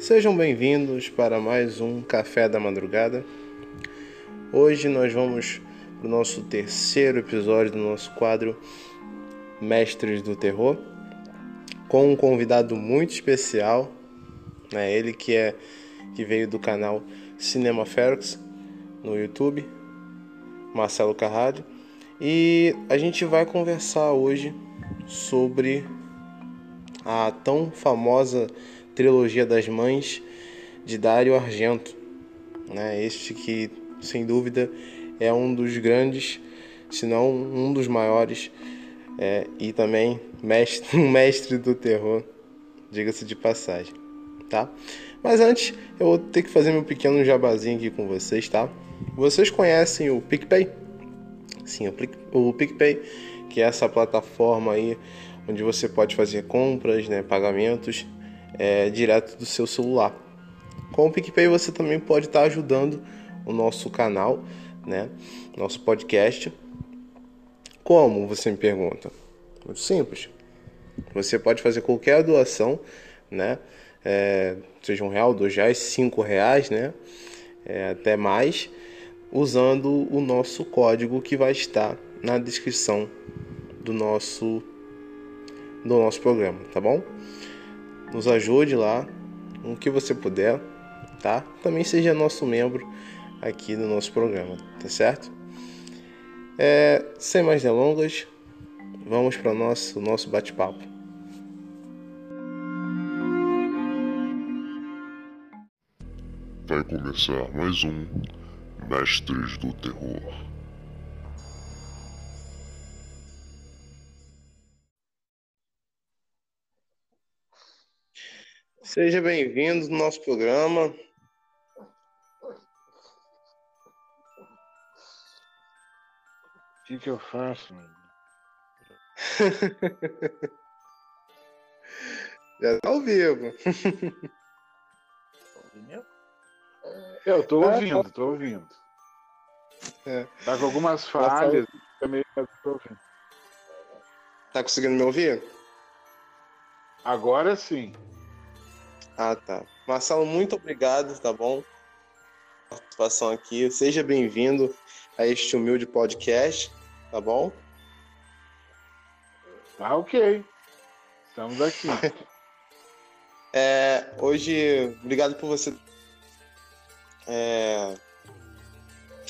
Sejam bem-vindos para mais um Café da Madrugada. Hoje nós vamos para o nosso terceiro episódio do nosso quadro Mestres do Terror, com um convidado muito especial, né? ele que é que veio do canal Cinema Ferox no YouTube, Marcelo Carrado, e a gente vai conversar hoje sobre a tão famosa trilogia das mães de Dario Argento, né? Este que sem dúvida é um dos grandes, se não um dos maiores é, e também mestre, um mestre do terror, diga-se de passagem, tá? Mas antes eu vou ter que fazer meu pequeno jabazinho aqui com vocês, tá? Vocês conhecem o PicPay? Sim, o PicPay, que é essa plataforma aí onde você pode fazer compras, né, pagamentos é, direto do seu celular. Com o PicPay você também pode estar ajudando o nosso canal, né, nosso podcast. Como você me pergunta? Muito simples. Você pode fazer qualquer doação, né? É, seja um real, dois reais, cinco reais, né? É, até mais, usando o nosso código que vai estar na descrição do nosso do nosso programa, tá bom? Nos ajude lá, o que você puder, tá? Também seja nosso membro aqui no nosso programa, tá certo? É, sem mais delongas, vamos para o nosso, nosso bate-papo. Vai começar mais um Mestres do Terror. Seja bem-vindo no nosso programa. O que, que eu faço? Já tá ao vivo. Eu tô ouvindo, tô ouvindo. É. Tá com algumas falhas, também mas tô ouvindo. Tá conseguindo me ouvir? Agora sim. Ah, tá. Marcelo, muito obrigado, tá bom? Participação aqui. Seja bem-vindo a este humilde podcast, tá bom? Tá ok. Estamos aqui. É, hoje, obrigado por você é,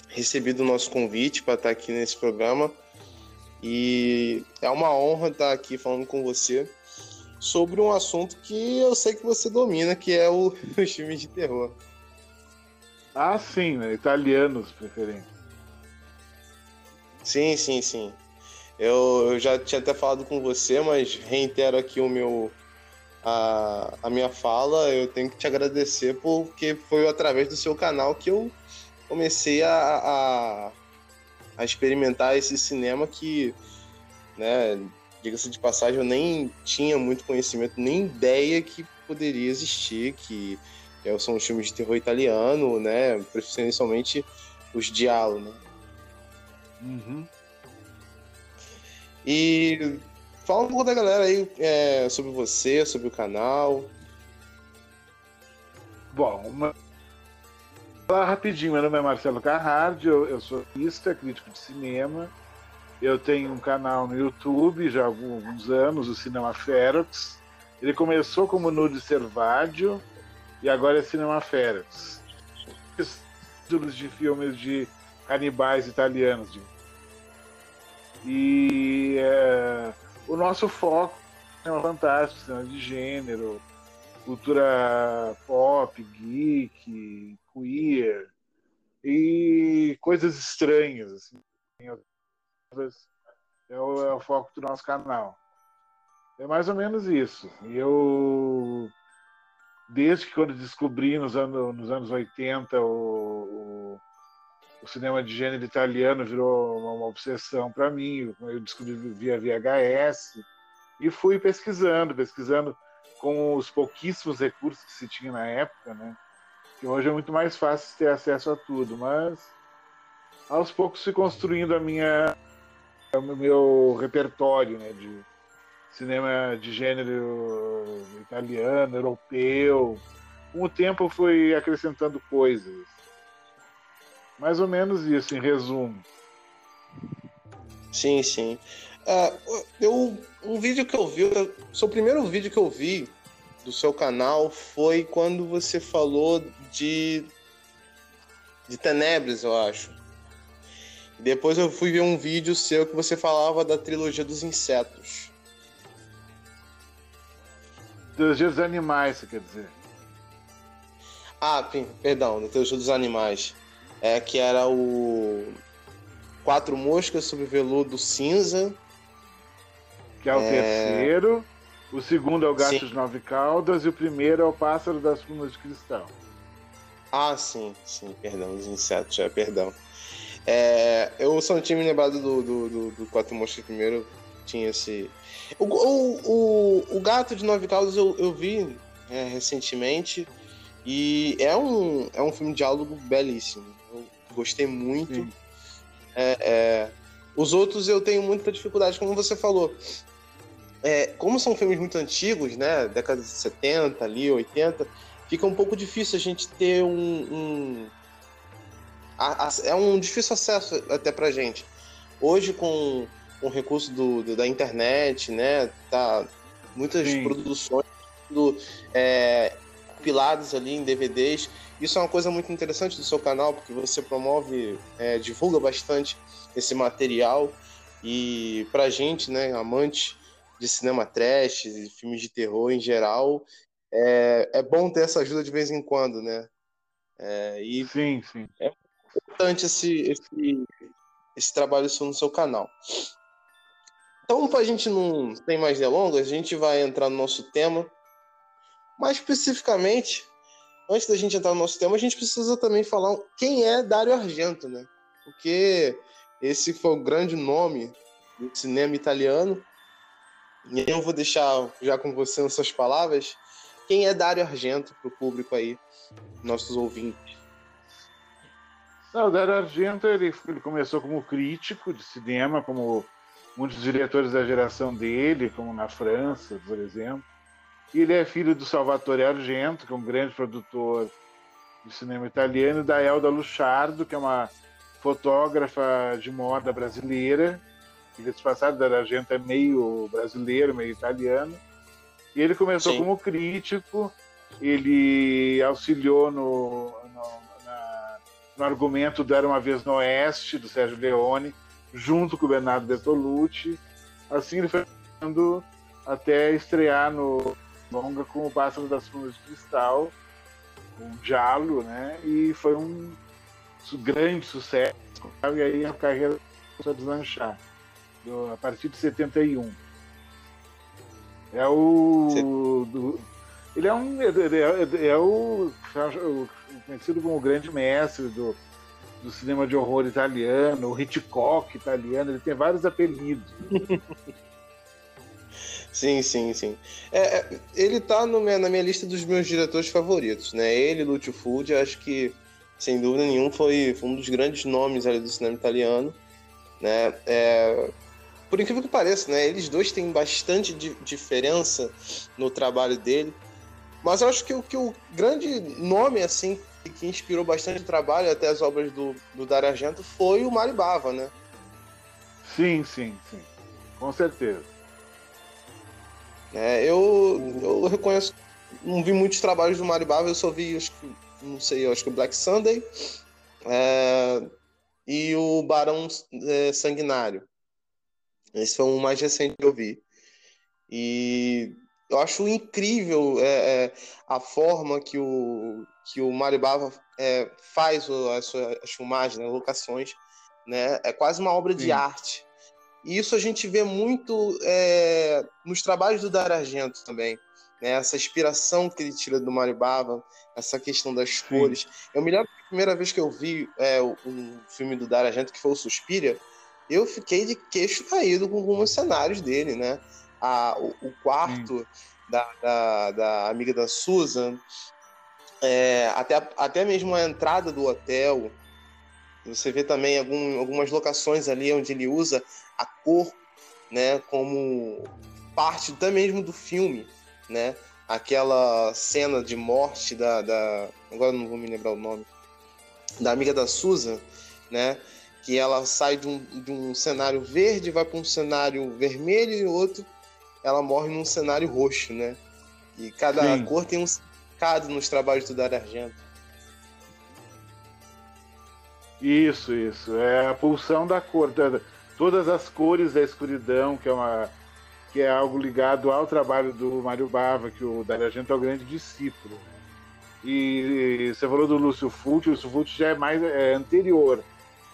recebido o nosso convite para estar aqui nesse programa. E é uma honra estar aqui falando com você sobre um assunto que eu sei que você domina, que é o, os filmes de terror. Ah, sim, né? Italianos, preferente. Sim, sim, sim. Eu, eu já tinha até falado com você, mas reitero aqui o meu a, a minha fala. Eu tenho que te agradecer porque foi através do seu canal que eu comecei a, a, a experimentar esse cinema que, né, diga-se de passagem, eu nem tinha muito conhecimento, nem ideia que poderia existir, que é, são os filmes de terror italiano, né, preferencialmente os diálogos, né? Uhum. E fala um pouco da galera aí é, sobre você, sobre o canal. Bom, uma... falar rapidinho, meu nome é Marcelo Carrard, eu, eu sou artista, crítico de cinema. Eu tenho um canal no YouTube já há alguns anos, o Cinema Ferox. Ele começou como Nude Servadio e agora é Cinema Ferox. Títulos de filmes de canibais italianos. E é, o nosso foco é um fantástico, cinema de gênero, cultura pop, geek, queer e coisas estranhas. Assim. É o, é o foco do nosso canal. É mais ou menos isso. E eu, desde que quando descobri nos anos, nos anos 80 o, o, o cinema de gênero italiano virou uma, uma obsessão para mim. Eu descobri via VHS e fui pesquisando, pesquisando com os pouquíssimos recursos que se tinha na época, né? Que hoje é muito mais fácil ter acesso a tudo, mas aos poucos fui construindo a minha o meu repertório né, de cinema de gênero italiano, europeu, com o tempo foi acrescentando coisas. Mais ou menos isso, em resumo. Sim, sim. Uh, eu, um vídeo que eu vi, o seu primeiro vídeo que eu vi do seu canal foi quando você falou de de Tenebres, eu acho. Depois eu fui ver um vídeo seu que você falava da trilogia dos insetos. Trilogia dos animais, você quer dizer? Ah, perdão, da trilogia dos animais. É que era o Quatro Moscas sobre Veludo Cinza. Que é o é... terceiro. O segundo é o Gato de Nove Caudas e o primeiro é o Pássaro das Plumas de Cristal. Ah, sim, sim, perdão, os insetos, é, perdão. É, eu só não tinha me lembrado do, do, do, do Quatro Monstros primeiro, tinha esse. O, o, o, o Gato de Nove Caudas eu, eu vi é, recentemente e é um, é um filme de diálogo belíssimo. Eu gostei muito. É, é, os outros eu tenho muita dificuldade, como você falou. É, como são filmes muito antigos, né? Década de 70, ali, 80 fica um pouco difícil a gente ter um. um a, a, é um difícil acesso até pra gente. Hoje, com o recurso do, do, da internet, né? Tá, muitas Sim. produções do, é, compiladas ali em DVDs. Isso é uma coisa muito interessante do seu canal, porque você promove, é, divulga bastante esse material. E pra gente, né, amante de cinema trash, filmes de terror em geral, é, é bom ter essa ajuda de vez em quando, né? É, e sim, sim. É importante esse, esse, esse trabalho seu no seu canal. Então, para a gente não ter mais delongas, a gente vai entrar no nosso tema. Mais especificamente, antes da gente entrar no nosso tema, a gente precisa também falar quem é Dario Argento, né? Porque esse foi o grande nome do cinema italiano. E eu vou deixar já com você nessas palavras quem é Dario Argento para o público aí, nossos ouvintes? Não, o Dario Argento ele, ele começou como crítico de cinema, como muitos diretores da geração dele, como na França, por exemplo. Ele é filho do Salvatore Argento, que é um grande produtor de cinema italiano, e da Elda Luchardo, que é uma fotógrafa de moda brasileira. Diga-se passado, Dario Argento é meio brasileiro, meio italiano. E ele começou Sim. como crítico, ele auxiliou no, no, argumento do Era Uma Vez no Oeste, do Sérgio Leone, junto com o Bernardo Bertolucci. Assim ele foi até estrear no longa com o Pássaro das Plumas de Cristal, um Jalo, né? E foi um grande sucesso. E aí a carreira começou a deslanchar, do, a partir de 71. É o. Do, ele é um. É, é, é o, o, conhecido como o grande mestre do, do cinema de horror italiano, o Hitchcock italiano, ele tem vários apelidos. sim, sim, sim. É, é ele tá no, na minha lista dos meus diretores favoritos, né? Ele, Lúcio Fulci, acho que, sem dúvida nenhuma, foi, foi um dos grandes nomes ali do cinema italiano. Né? É, por incrível que pareça, né? Eles dois têm bastante di diferença no trabalho dele. Mas eu acho que o, que o grande nome, assim, que inspirou bastante o trabalho, até as obras do, do Dario Argento, foi o Maribava, né? Sim, sim, sim. Com certeza. É, eu, eu reconheço, não vi muitos trabalhos do Maribava, eu só vi, acho que, não sei, acho que o Black Sunday é, e o Barão é, Sanguinário. Esse foi o mais recente que eu vi. E eu acho incrível é, é, a forma que o, que o Maribava é, faz as suas filmagens, né, locações. Né? É quase uma obra Sim. de arte. E isso a gente vê muito é, nos trabalhos do Dar Argento também. Né? Essa inspiração que ele tira do Maribava, essa questão das Sim. cores. Eu me lembro da primeira vez que eu vi é, um filme do Dar Argento, que foi o Suspiria, eu fiquei de queixo caído com alguns cenários dele, né? A, o, o quarto da, da, da, amiga da Susan, é, até, até mesmo a entrada do hotel. Você vê também algum, algumas locações ali onde ele usa a cor né, como parte até mesmo do filme, né? aquela cena de morte da, da agora não vou me lembrar o nome da amiga da Susan, né? Que ela sai de um, de um cenário verde, vai para um cenário vermelho e outro ela morre num cenário roxo, né? E cada Sim. cor tem um significado nos trabalhos do Dario Argento. Isso, isso. É a pulsão da cor. Todas as cores da escuridão, que é uma que é algo ligado ao trabalho do Mário Bava, que o Dario Argento é o grande discípulo. E, você falou do Lúcio Fulci, o Lúcio Fulci já é mais é, anterior,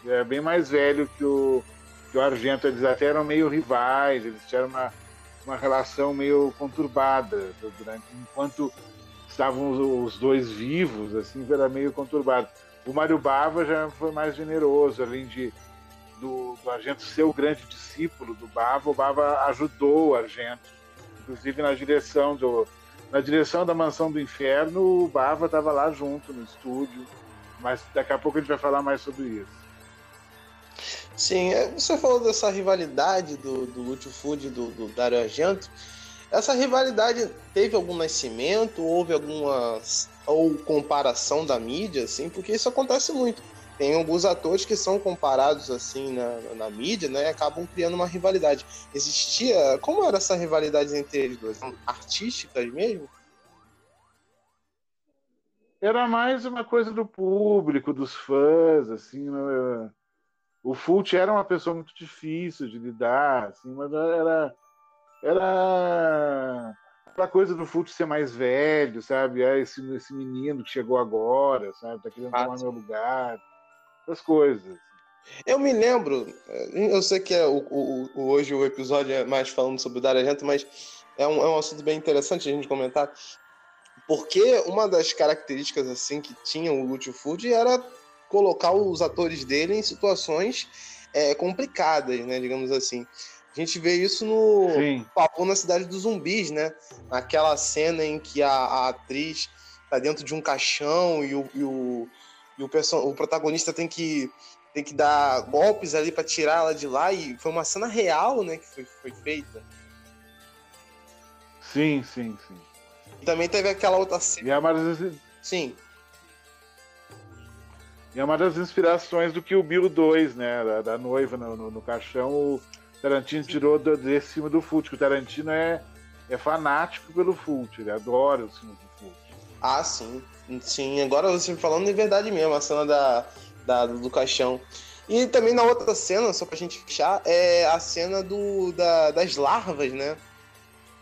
é bem mais velho que o, que o Argento. Eles até eram meio rivais, eles tiveram uma, uma relação meio conturbada durante enquanto estavam os, dois vivos, assim, era meio conturbado. O Mário Bava já foi mais generoso, além de do, do Argento ser o grande discípulo do Bava, o Bava ajudou o Argento, inclusive na direção do na direção da Mansão do Inferno, o Bava estava lá junto no estúdio, mas daqui a pouco a gente vai falar mais sobre isso. Sim, é, você falou dessa rivalidade do, do Lúcio Food e do, do Dario Argento. Essa rivalidade teve algum nascimento? Houve alguma ou comparação da mídia, assim? Porque isso acontece muito. Tem alguns atores que são comparados assim na, na mídia, né? E acabam criando uma rivalidade. Existia. Como era essa rivalidade entre eles dois? Artísticas mesmo? Era mais uma coisa do público, dos fãs, assim. Né? o Fult era uma pessoa muito difícil de lidar, assim, mas era era aquela coisa do Fult ser mais velho, sabe? É esse, esse menino que chegou agora, sabe? Tá querendo ah, tomar sim. meu lugar, essas coisas. Eu me lembro, eu sei que é o, o, o, hoje o episódio é mais falando sobre o Dario Argento, mas é um, é um assunto bem interessante a gente comentar, porque uma das características assim que tinha o Lúcio Food era colocar os atores dele em situações é, complicadas, né? Digamos assim. A gente vê isso no Papo na Cidade dos Zumbis, né? Naquela cena em que a, a atriz tá dentro de um caixão e o, e o, e o, o protagonista tem que, tem que dar golpes ali para tirar ela de lá. E foi uma cena real, né? Que foi, foi feita. Sim, sim, sim. E também teve aquela outra cena. E a Sim. E é uma das inspirações do que o Bill 2, né? Da, da noiva no, no, no, caixão, o Tarantino tirou do, desse filme do Fult, o Tarantino é, é fanático pelo Fult, ele adora os filmes do Fult. Ah, sim. Sim, agora você falando de verdade mesmo, a cena da, da, do caixão. E também na outra cena, só pra gente fechar, é a cena do, da, das larvas, né?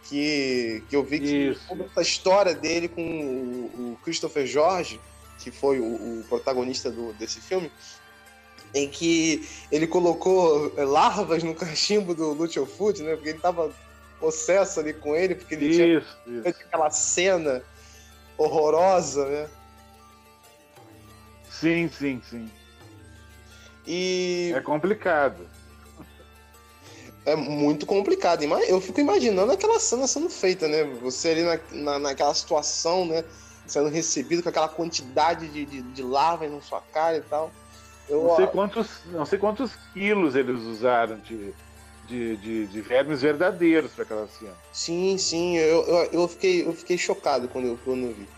Que, que eu vi que a história dele com o, o Christopher George que foi o, o protagonista do, desse filme, em que ele colocou é, larvas no cachimbo do Lucio Food, né? Porque ele tava possesso ali com ele, porque ele isso, tinha isso. aquela cena horrorosa, né? Sim, sim, sim. E... É complicado. É muito complicado. Eu fico imaginando aquela cena sendo feita, né? Você ali na, na, naquela situação, né? sendo recebido com aquela quantidade de, de, de lava na sua cara e tal. Eu, não, sei quantos, não sei quantos quilos eles usaram de, de, de, de vermes verdadeiros para aquela cena. Sim, sim, eu, eu, eu, fiquei, eu fiquei chocado quando eu, quando eu vi.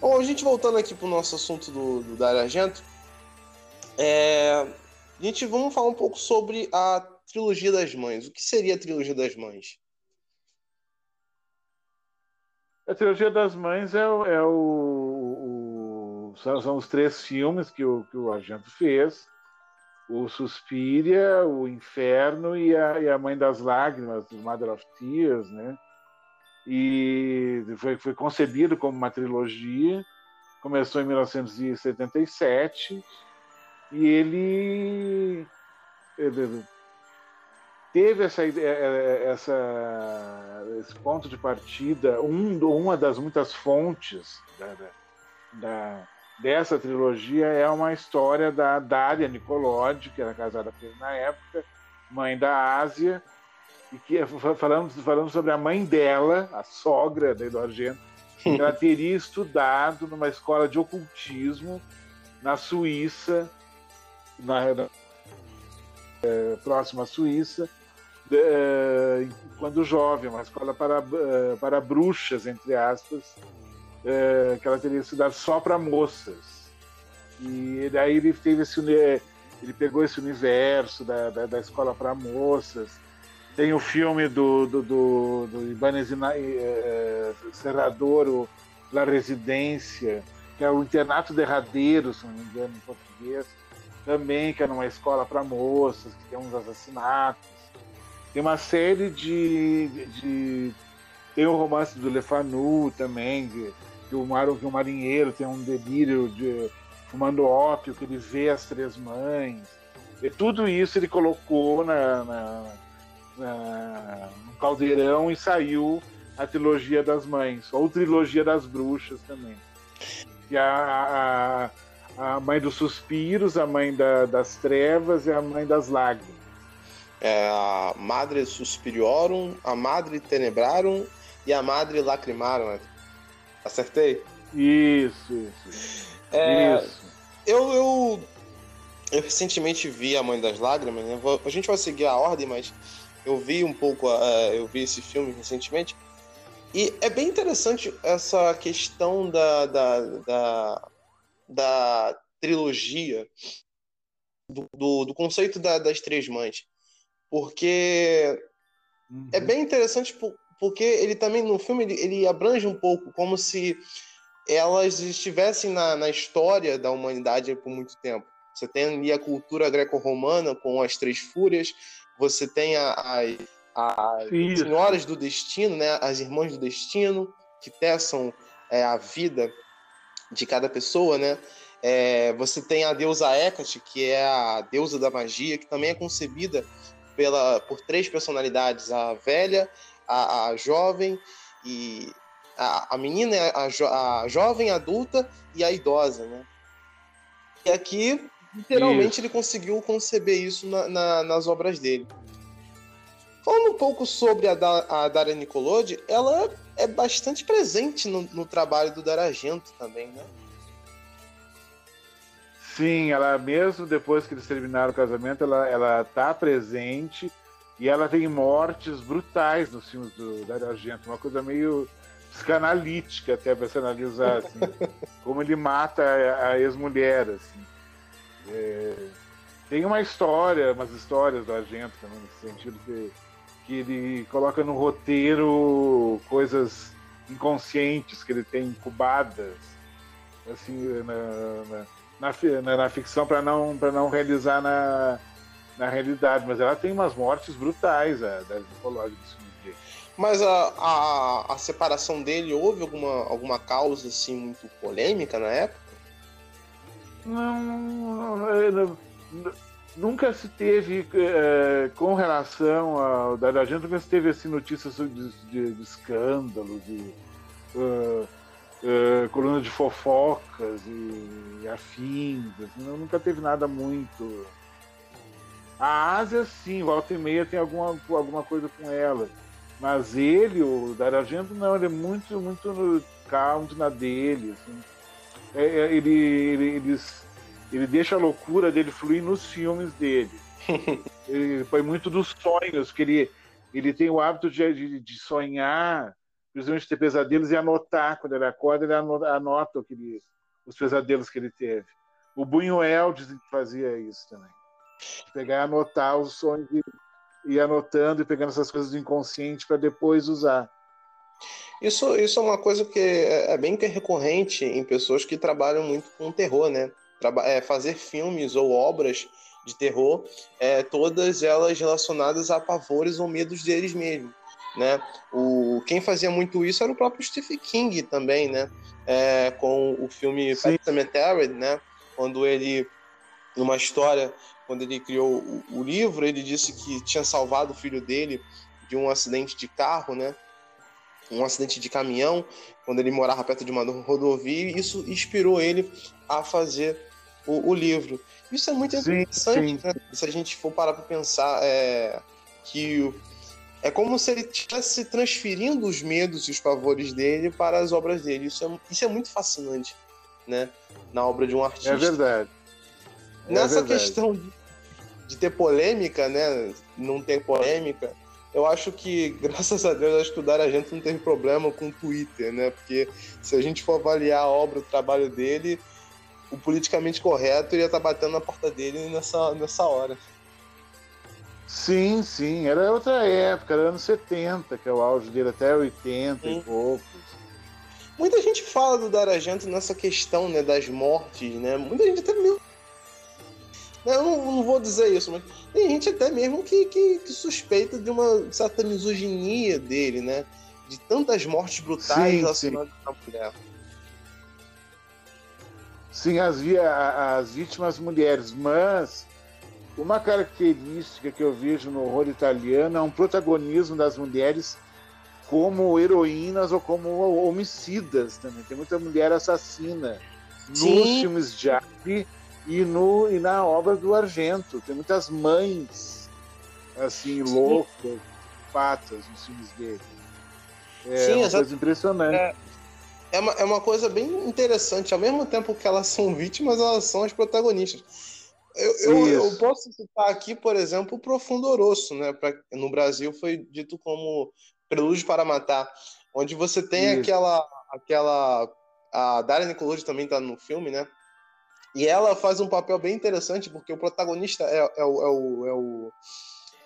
Bom, a gente voltando aqui pro nosso assunto do, do Dario Argento, é, a gente vamos falar um pouco sobre a trilogia das mães. O que seria a trilogia das mães? A trilogia das mães é, é o, o são, são, os três filmes que o, que o Argento fez: o Suspiria, o Inferno e a, e a Mãe das Lágrimas, Mother of Tears, né? E foi, foi concebido como uma trilogia. Começou em 1977 e ele, ele teve essa, é, é, essa, esse ponto de partida, um, uma das muitas fontes da, da, dessa trilogia é uma história da Dária Nicolodi, que era casada com ele na época, mãe da Ásia, e que falando, falando sobre a mãe dela, a sogra da Eduardo Argento, ela teria estudado numa escola de ocultismo na Suíça, na, na é, próxima à Suíça, uh, quando jovem, uma escola para, uh, para bruxas, entre aspas, uh, que ela teria estudado só para moças. E daí ele teve esse ele pegou esse universo da, da, da escola para moças. Tem o filme do, do, do, do Ibanez Serrador, o La Residência, que é o Internato Derradeiro, se não me engano, em português, também, que é numa escola para moças, que tem uns assassinatos. Tem uma série de. de, de tem o romance do Lefanu também, de, que, o mar, que o marinheiro tem um delírio de fumando ópio, que ele vê as três mães. E tudo isso ele colocou na, na, na, no caldeirão e saiu a trilogia das mães, ou trilogia das bruxas também. E a, a, a mãe dos suspiros, a mãe da, das trevas e a mãe das lágrimas. É a Madre Suspiriorum, a Madre Tenebrarum e a Madre Lacrimarum. Acertei? Isso, isso. É, isso. Eu, eu, eu recentemente vi A Mãe das Lágrimas, né? A gente vai seguir a ordem, mas eu vi um pouco, uh, eu vi esse filme recentemente. E é bem interessante essa questão da, da, da, da trilogia, do, do, do conceito da, das três mães. Porque uhum. é bem interessante porque ele também, no filme, ele, ele abrange um pouco como se elas estivessem na, na história da humanidade por muito tempo. Você tem ali a cultura greco-romana com as três fúrias, você tem as senhoras do destino, né, as irmãs do destino, que teçam é, a vida de cada pessoa, né? É, você tem a deusa Hecate, que é a deusa da magia, que também é concebida pela, por três personalidades: a velha, a, a jovem e a, a menina, a, jo, a jovem, adulta e a idosa, né? E aqui, literalmente, isso. ele conseguiu conceber isso na, na, nas obras dele. Falando um pouco sobre a, da, a Daria Nicolodi, ela é bastante presente no, no trabalho do Daragento também, né? Sim, ela mesmo depois que eles terminaram o casamento, ela, ela tá presente e ela tem mortes brutais nos filmes do Dario Argento, uma coisa meio psicanalítica até para se analisar assim, como ele mata a, ex-mulher assim. É, tem uma história, umas histórias do Argento também nesse sentido que, que ele coloca no roteiro coisas inconscientes que ele tem incubadas assim na, na, na, na ficção para não para não realizar na, na realidade, mas ela tem umas mortes brutais a da Nicolodi mas a, a, a, separação dele, houve alguma, alguma causa assim muito polêmica na época? Não, nunca se teve é, com relação ao da gente nunca se teve assim notícias de, de, de escândalos de uh, uh, coluna de fofocas e, e afins assim, nunca teve nada muito a Ásia sim volta e meia tem alguma alguma coisa com ela mas ele, o Dario Argento, não, ele é muito, muito calmo, na dele. Assim. É, é, ele, ele, ele, ele deixa a loucura dele fluir nos filmes dele. ele põe muito dos sonhos, que ele, ele tem o hábito de, de, de sonhar, principalmente ter pesadelos, e anotar. Quando ele acorda, ele anota aquele, os pesadelos que ele teve. O Buñuel dizem que fazia isso também. Pegar e anotar os sonhos e anotando e pegando essas coisas do inconsciente para depois usar. Isso, isso é uma coisa que é, é bem recorrente em pessoas que trabalham muito com terror, né? Traba é, fazer filmes ou obras de terror, é, todas elas relacionadas a pavores ou medos deles mesmos. Né? O, quem fazia muito isso era o próprio Stephen King também, né? É, com o filme Pet Cemetery, né? Quando ele, numa história quando ele criou o, o, livro, ele disse que tinha salvado o filho dele de um acidente de carro, né? Um acidente de caminhão, quando ele morava perto de uma rodovia, e isso inspirou ele a fazer o, o livro. Isso é muito interessante, sim, sim. Né? Se a gente for parar para pensar é, que é como se ele estivesse transferindo os medos e os pavores dele para as obras dele. Isso é, isso é muito fascinante, né? Na obra de um artista. É verdade. Nessa é questão de, de, ter polêmica, né? Não ter polêmica, eu acho que, graças a Deus, acho que o Dario Argento não teve problema com o Twitter, né? Porque se a gente for avaliar a obra, o trabalho dele, o politicamente correto ia estar tá batendo na porta dele nessa, nessa hora. Sim, sim, era outra época, era anos 70, que é o auge dele, até 80 sim. e poucos. Muita gente fala do Dario Argento nessa questão né, das mortes, né? Muita gente até mesmo eu não, não, vou dizer isso, mas tem gente até mesmo que, que, que, suspeita de uma certa misoginia dele, né? De tantas mortes brutais sim, relacionadas sim. à mulher. Sim, as, as vítimas mulheres, mas uma característica que eu vejo no horror italiano é um protagonismo das mulheres como heroínas ou como homicidas também. Tem muita mulher assassina nos filmes de arte e, no, e na obra do Argento. Tem muitas mães, assim, loucas, patas nos filmes dele. É Sim, uma coisa impressionante. É, é, uma, é uma coisa bem interessante. Ao mesmo tempo que elas são vítimas, elas são as protagonistas. Eu, eu, eu, posso citar aqui, por exemplo, o Profundo Oroço, né? Pra, no Brasil foi dito como Prelúdio para Matar, onde você tem Isso. aquela. aquela a Daria Nicolodi também está no filme, né? E ela faz um papel bem interessante, porque o protagonista é, é, o, é, o, é, o,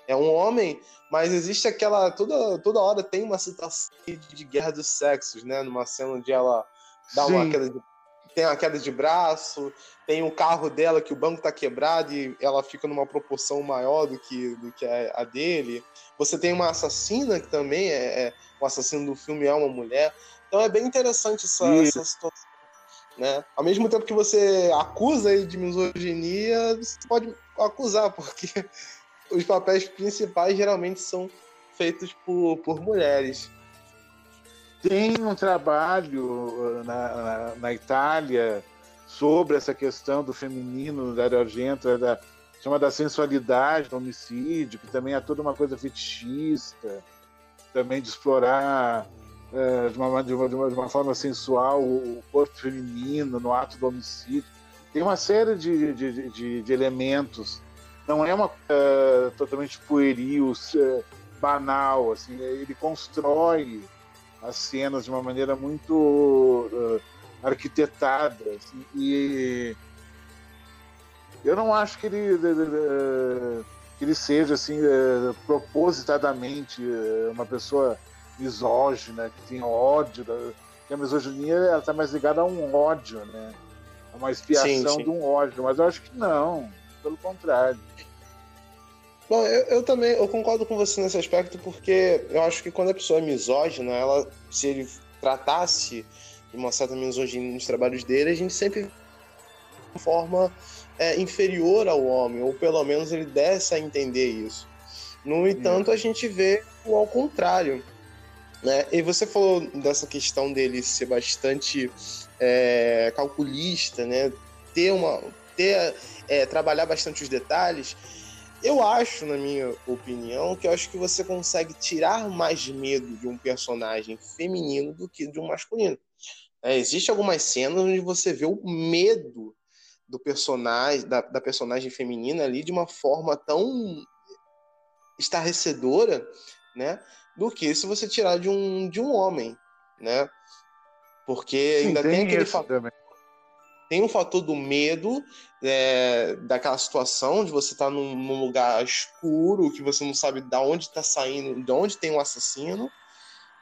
é um homem, mas existe aquela. Toda, toda hora tem uma situação de, guerra dos sexos, né? Numa cena onde ela dá Sim. uma queda de. Tem uma queda de braço, tem o carro dela que o banco tá quebrado e ela fica numa proporção maior do que, do que a, a dele. Você tem uma assassina que também é, é. O assassino do filme é uma mulher. Então é bem interessante essa, essa situação né? Ao mesmo tempo que você acusa ele de misoginia, você pode acusar, porque os papéis principais geralmente são feitos por, por mulheres. Tem um trabalho uh, na, na, na Itália sobre essa questão do feminino, da Argento, da, chama da sensualidade do homicídio, que também é toda uma coisa fetichista, também de explorar é, de, uma, de, uma, de, uma, forma sensual o corpo feminino no ato do homicídio. Tem uma série de, de, de, de elementos. Não é uma uh, totalmente pueril, uh, banal. Assim, ele constrói as cenas de uma maneira muito uh, arquitetada. Assim, e eu não acho que ele, que ele seja assim, propositadamente uma pessoa misógina, que tem ódio. Da... Que a misoginia ela está mais ligada a um ódio, né? A uma expiação sim, sim. de um ódio. Mas eu acho que não, pelo contrário. Bom, eu, eu, também eu concordo com você nesse aspecto, porque eu acho que quando a pessoa é misógina, ela, se ele tratasse de uma certa misoginia nos trabalhos dele, a gente sempre de forma é, inferior ao homem, ou pelo menos ele desse a entender isso. No entanto, a gente vê o ao contrário. Né? E você falou dessa questão dele ser bastante é, calculista, né? ter uma, ter, é, trabalhar bastante os detalhes. Eu acho, na minha opinião, que eu acho que você consegue tirar mais medo de um personagem feminino do que de um masculino. É, Existem algumas cenas onde você vê o medo do personagem, da, da personagem feminina ali de uma forma tão estarrecedora, né? Do que se você tirar de um, de um homem, né? Porque Sim, ainda tem, tem aquele fator. Tem um fator do medo é, daquela situação de você estar tá num, num, lugar escuro, que você não sabe de onde está saindo, de onde tem o um assassino,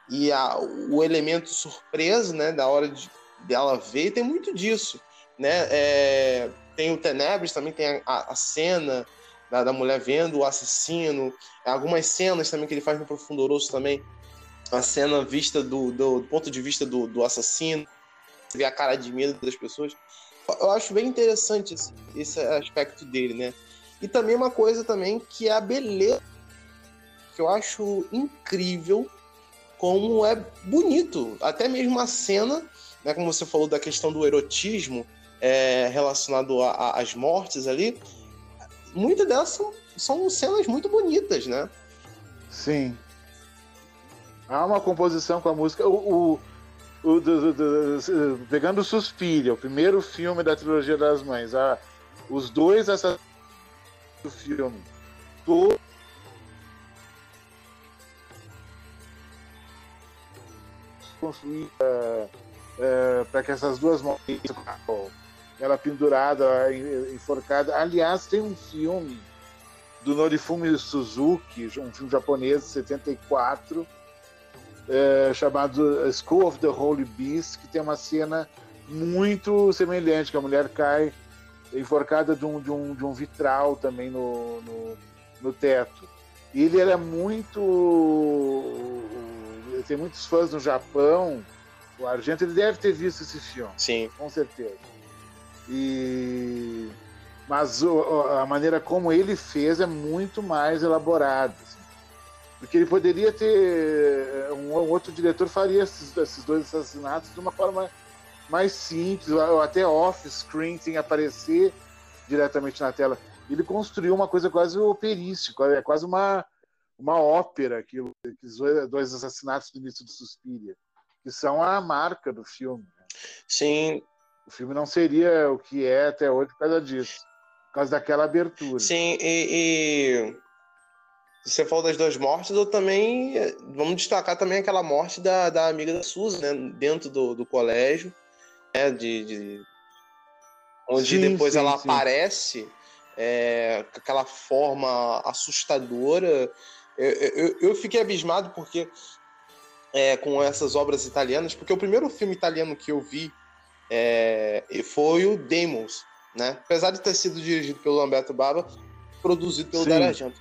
e a, o elemento surpresa, né, da hora de dela ver, tem muito disso, né? É, tem o Tenebres também, tem a, a cena da, da mulher vendo o assassino. Algumas cenas também que ele faz no Profundoroso também. A cena vista do, do, do ponto de vista do, do assassino. Você vê a cara de medo das pessoas. Eu acho bem interessante esse, esse aspecto dele, né? E também uma coisa também que é a beleza. Que eu acho incrível como é bonito. Até mesmo a cena, né, como você falou da questão do erotismo é, relacionado às mortes ali, muitas delas são, são cenas muito bonitas, né? Sim. Há uma composição com a música. O, o, o do, do, do, pegando o primeiro filme da trilogia das mães. a os dois assassinos do filme. Todos construir é, é, para que essas duas mãos ela pendurada, enforcada. Aliás, tem um filme do Norifumi Suzuki, um filme japonês de 74, é, chamado School of the Holy Beast, que tem uma cena muito semelhante, que a mulher cai enforcada de um, de um, de um vitral também no, no, no teto. E ele era muito. Tem muitos fãs no Japão. O Argento ele deve ter visto esse filme. Sim. Com certeza. E mas a maneira como ele fez é muito mais elaborada. Assim. Porque ele poderia ter. Um, outro diretor faria esses, esses, dois assassinatos de uma forma mais simples, ou até off-screen, sem aparecer diretamente na tela. Ele construiu uma coisa quase operística, é quase uma, uma ópera, aquilo, aqueles dois assassinatos do início do Suspiria, que são a marca do filme. Né? Sim, o filme não seria o que é até hoje por causa disso. Por causa daquela abertura. Sim, e, e... você falou das duas mortes, eu também. Vamos destacar também aquela morte da, da amiga da Suzy, né? Dentro do, do colégio. Né? De, de... Onde sim, depois sim, ela sim. aparece é, com aquela forma assustadora. Eu, eu, eu fiquei abismado porque é, com essas obras italianas, porque o primeiro filme italiano que eu vi é, foi o Demons, né? Apesar de ter sido dirigido pelo Lamberto Baba, produzido pelo Dario Argento.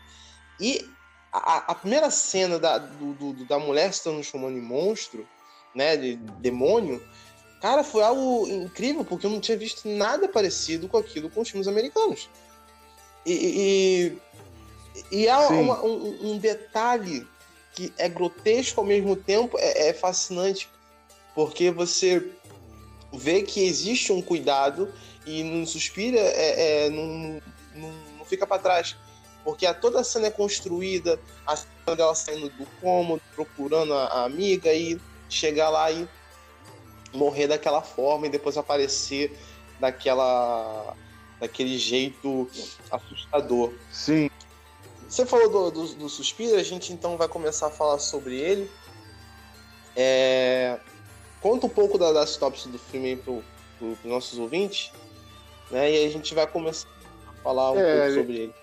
E a, a, primeira cena da, do, do, da mulher se transformando em monstro, né, de demônio, cara, foi algo incrível, porque eu não tinha visto nada parecido com aquilo com os filmes americanos. E, e, e há uma, um, um, detalhe que é grotesco ao mesmo tempo, é, é fascinante, porque você vê que existe um cuidado e não suspira, é, é não, não, não, fica para trás. Porque a, toda a cena é construída, a cena dela saindo do cômodo, procurando a, a amiga e chegar lá e morrer daquela forma e depois aparecer daquela daquele jeito assustador. Sim. Você falou do, do, do Suspiro, a gente então vai começar a falar sobre ele. É, conta um pouco da, da sinopse do filme para os nossos ouvintes, né? E aí a gente vai começar a falar um é, pouco sobre ele.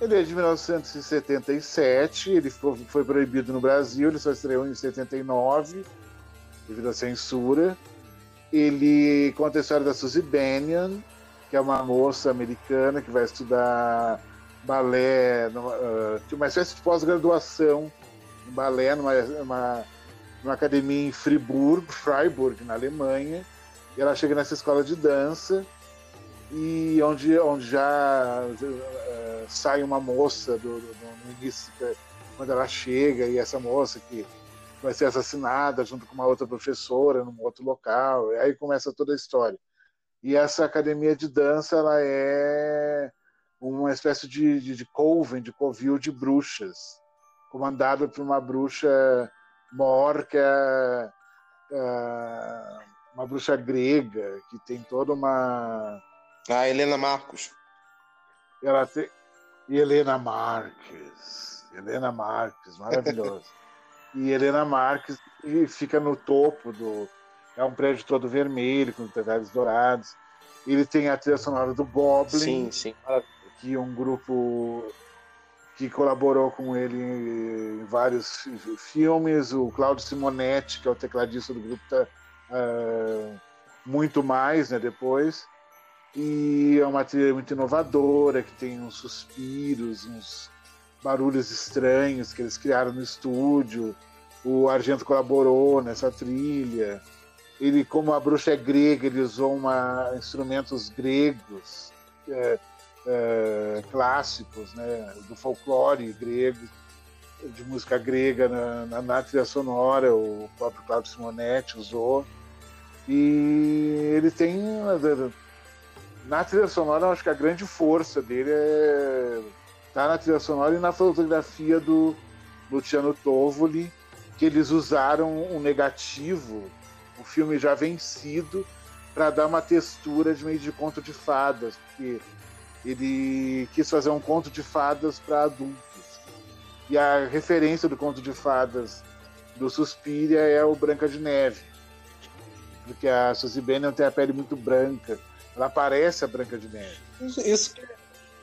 Ele é de 1977, ele foi, foi, proibido no Brasil, ele só estreou em 79, devido à censura. Ele conta a história da Suzy Bennion, que é uma moça americana que vai estudar balé, numa, uh, uma espécie de pós-graduação em balé numa, uma, numa academia em Fribourg, Freiburg, na Alemanha. E ela chega nessa escola de dança e onde, onde já uh, sai uma moça do, do, no início, quando ela chega, e essa moça que vai ser assassinada junto com uma outra professora num outro local, e aí começa toda a história. E essa academia de dança ela é uma espécie de, de, de coven, de covil de bruxas, comandada por uma bruxa Mor, que é, é, uma bruxa grega, que tem toda uma. A Helena Marcos. Ela tem. E Helena Marques. Helena Marques, maravilhosa. e Helena Marques fica no topo do. É um prédio todo vermelho, com detalhes dourados. Ele tem a trilha sonora do Goblin. Sim, sim. Que é um grupo que colaborou com ele em vários filmes. O Claudio Simonetti, que é o tecladista do grupo, tá, uh, muito mais né, depois. E é uma trilha muito inovadora, que tem uns suspiros, uns barulhos estranhos que eles criaram no estúdio. O Argento colaborou nessa trilha. Ele, como a bruxa é grega, ele usou uma, instrumentos gregos. É, é, clássicos, né, do folclore grego, de música grega na, na, na trilha sonora, o próprio Claudio Simonetti usou. E ele tem. Na trilha sonora, eu acho que a grande força dele é. tá na trilha sonora e na fotografia do Luciano Tovoli, que eles usaram um negativo, o filme já vencido, para dar uma textura de meio de conto de fadas, porque ele quis fazer um conto de fadas para adultos. E a referência do conto de fadas do Suspiria é o Branca de Neve. Porque a Suzy Bannion tem a pele muito branca. Ela parece a Branca de Neve. Isso,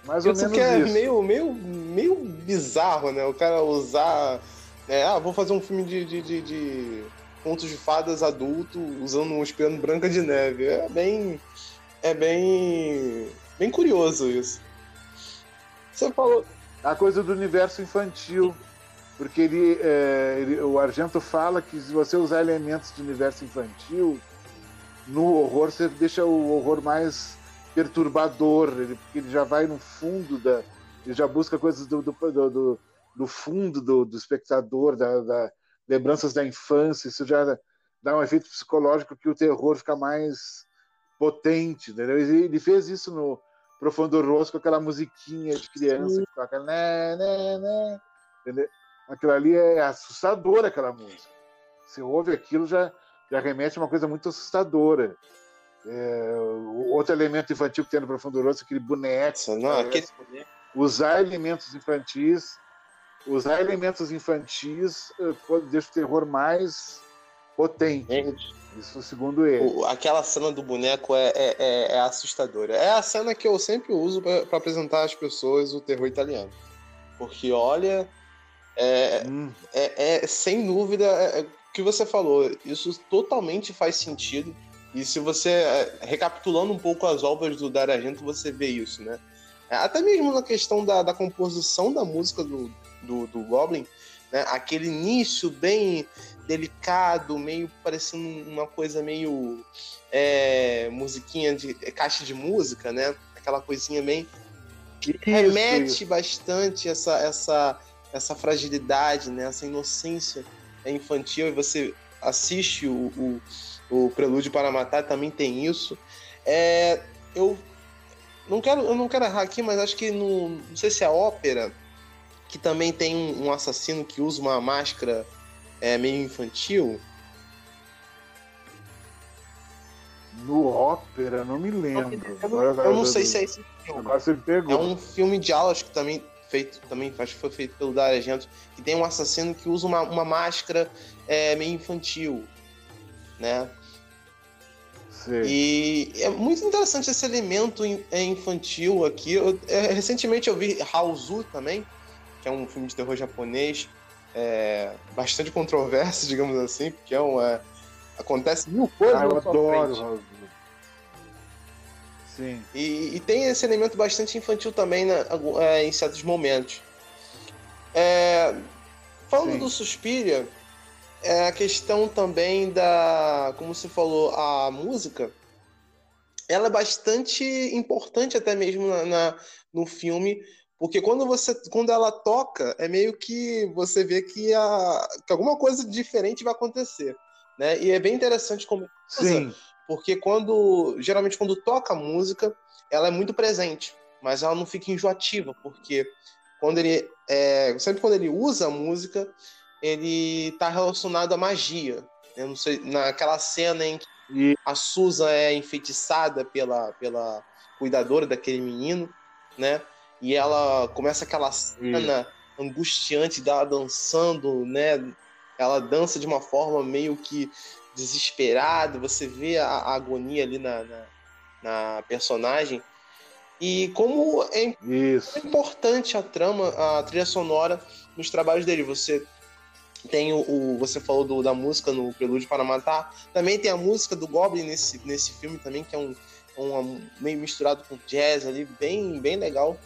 mais ou isso menos que é isso. Meio, meio, meio bizarro, né? O cara usar. É, ah, vou fazer um filme de, de, de, de contos de fadas adulto usando um espelho branca de neve. É bem. É bem. Bem curioso isso. Você falou. A coisa do universo infantil. Porque ele, é, ele, o Argento fala que se você usar elementos de universo infantil, no horror você deixa o horror mais perturbador, ele, porque ele já vai no fundo da. Ele já busca coisas do, do, do, do fundo do, do espectador, da, da, lembranças da infância, isso já dá um efeito psicológico que o terror fica mais potente, entendeu? Ele fez isso no Profundo Rosto com aquela musiquinha de criança que toca né, né, né, entendeu? Aquilo ali é assustador, aquela música. Você ouve aquilo, já, já remete a uma coisa muito assustadora. É, outro elemento infantil que tem no Profundo Rosto, aquele boneco. Não, aquele... Usar elementos infantis, usar elementos infantis eh, deixa o terror mais potente. Gente, Isso segundo ele. aquela cena do boneco é, é, é, é assustadora. É a cena que eu sempre uso para apresentar às pessoas o terror italiano. Porque olha, é, hum. é, é, sem dúvida é, é, o que você falou. Isso totalmente faz sentido e se você, é, recapitulando um pouco as obras do Dario Argento, você vê isso, né? Até mesmo na questão da, da composição da música do, do, do Goblin, né? aquele início bem delicado, meio parecendo uma coisa meio é, musiquinha de é, caixa de música, né? Aquela coisinha bem que remete isso. bastante essa essa essa fragilidade, né? Essa inocência infantil e você assiste o, o o Prelúdio para Matar também tem isso. É, eu não quero, eu não quero errar aqui, mas acho que no, não sei se é ópera que também tem um, um assassino que usa uma máscara é, meio infantil. No ópera, não me lembro. Eu, eu não sei se é esse filme. Agora você pegou. É um filme de aulas que também feito também acho que foi feito pelo Dario Argento que tem um assassino que usa uma, uma máscara é, meio infantil, né? Sim. E é muito interessante esse elemento é, infantil aqui. Eu, é, recentemente eu vi Haozu também, que é um filme de terror japonês, é, bastante controverso, digamos assim, porque é uma, acontece mil coisas ah, eu adoro. Sim. E, e, tem esse elemento bastante infantil também né, é, em certos momentos. É, falando Sim. do Suspiria, é a questão também da, como você falou, a música, ela é bastante importante até mesmo na, na, no filme, porque quando você, quando ela toca, é meio que você vê que, a, que alguma coisa diferente vai acontecer, né? E é bem interessante como Sim. porque quando geralmente quando toca a música, ela é muito presente, mas ela não fica enjoativa, porque quando ele é, sempre quando ele usa a música, ele está relacionado à magia. Eu não sei, naquela cena em que a Susan é enfeitiçada pela, pela cuidadora daquele menino, né? E ela começa aquela cena e... angustiante dela dançando, né? Ela dança de uma forma meio que desesperada, você vê a, a agonia ali na, na, na, personagem. E como é, é importante a trama, a trilha sonora nos trabalhos dele. Você tem o, o, você falou do, da música no Prelúdio para Matar. Também tem a música do Goblin nesse, nesse filme também, que é um, um meio misturado com jazz ali, bem, bem legal,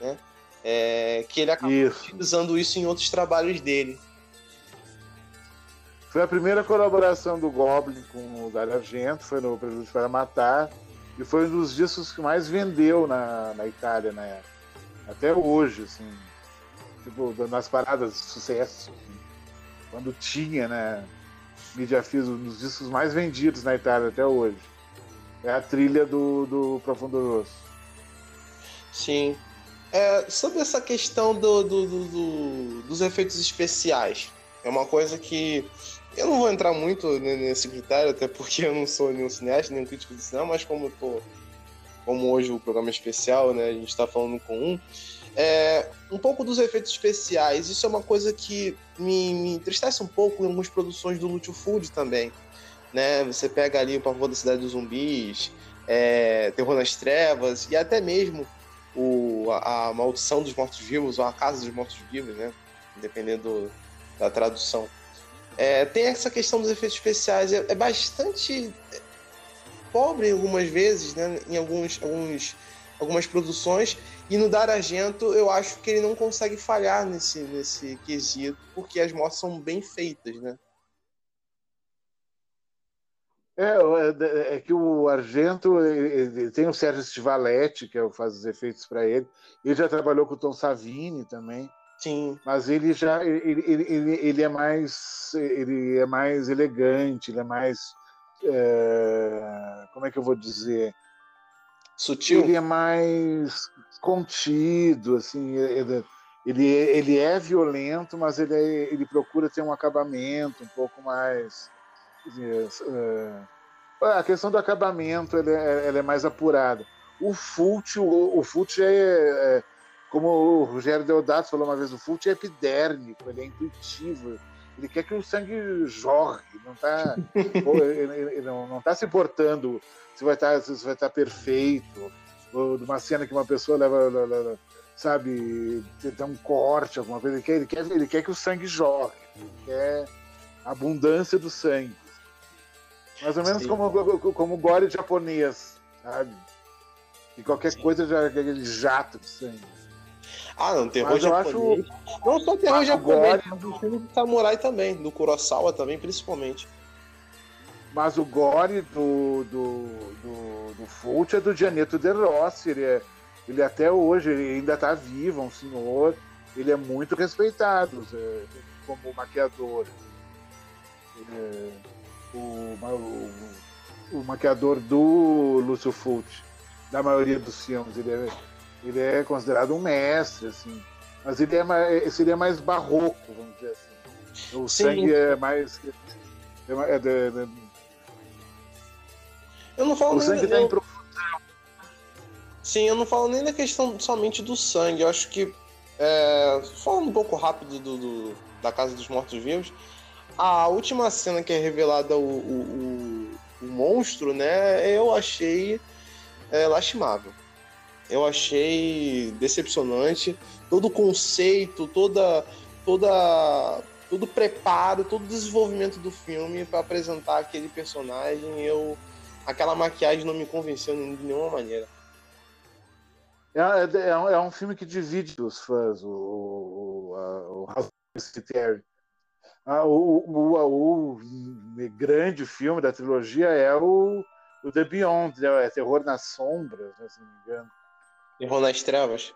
né? É, que ele acabou isso. usando isso em outros trabalhos dele. Foi a primeira colaboração do Goblin com o Dario Argento, foi no Prelúdio para Matar, e foi um dos discos que mais vendeu na, na Itália, né? Até hoje, assim, tipo, nas paradas de sucesso. Assim quando tinha, né? Mídia Física, um dos discos mais vendidos na Itália até hoje. É a trilha do, do Profundo Rosso. Sim. É, sobre essa questão do, do, do, dos efeitos especiais, é uma coisa que eu não vou entrar muito nesse critério, até porque eu não sou nenhum cineasta, nenhum crítico de cinema, mas como tô, como hoje o programa é especial, né, a gente está falando com um, É, um pouco dos efeitos especiais, isso é uma coisa que me, me entristece um pouco em algumas produções do Lúcio Food também. Né? Você pega ali o Pavor da Cidade dos Zumbis, é, Terror nas Trevas e até mesmo o, a, a Maldição dos Mortos-Vivos ou a Casa dos Mortos-Vivos, né? dependendo do, da tradução. É, tem essa questão dos efeitos especiais, é, é bastante pobre algumas vezes, né? em alguns, alguns algumas produções. E no Dar Argento, eu acho que ele não consegue falhar nesse, nesse quesito, porque as mortes são bem feitas, né? É, é, é que o Argento tem o Sérgio Stivaletti, que é faz os efeitos para ele. Ele já trabalhou com o Tom Savini também. Sim. Mas ele já ele, ele, ele, ele é mais ele é mais elegante, ele é mais é, como é que eu vou dizer? Sutil. Ele é mais contido, assim, ele, ele, ele é violento, mas ele, é, ele procura ter um acabamento um pouco mais. Uh, a questão do acabamento ele é, ela é mais apurada. O Fult, o, o Fult é, é, como o Rogério Deodato falou uma vez, o Fult é epidérmico, ele é intuitivo. Ele quer que o sangue jorre, não está ele, ele não, não tá se importando se vai estar, se vai estar perfeito, ou de uma cena que uma pessoa leva, leva sabe, tem um corte, alguma coisa. Ele quer, ele quer, ele quer que o sangue jorre, ele quer abundância do sangue. Mais ou menos como, como o gore japonês, sabe? E qualquer Sim. coisa já é aquele jato de sangue. Ah, não, terror mas japonês. Acho... Não só terror japonês, mas o filme do samurai também, do Kurosawa também, principalmente. Mas o gore do, do, do, do Fult é do Gianetto De Rossi. Ele, é, ele até hoje ele ainda está vivo, é um senhor. Ele é muito respeitado é, como maquiador. É, o, o, o, maquiador do Lúcio Fult, da maioria dos filmes. Ele é, ele é considerado um mestre, assim. Mas ele é mais, seria mais barroco, vamos dizer assim. O Sim. sangue é mais. É, é, é, eu não falo o sangue nem, tá eu... Sim, eu não falo nem da questão somente do sangue. Eu acho que, é, falando um pouco rápido do, do, da Casa dos Mortos-Vivos, a última cena que é revelada o, o, o, o monstro, né? Eu achei é, lastimável. Eu achei decepcionante todo o conceito, toda, toda, todo o preparo, todo o desenvolvimento do filme para apresentar aquele personagem. Eu aquela maquiagem não me convenceu de nenhuma maneira. É, é, é, um, é filme que divide os fãs, o, o, o House ah, o, o, o, grande filme da trilogia é o, o The Beyond, né? é Terror nas Sombras, né, se não me engano. Terror nas Trevas.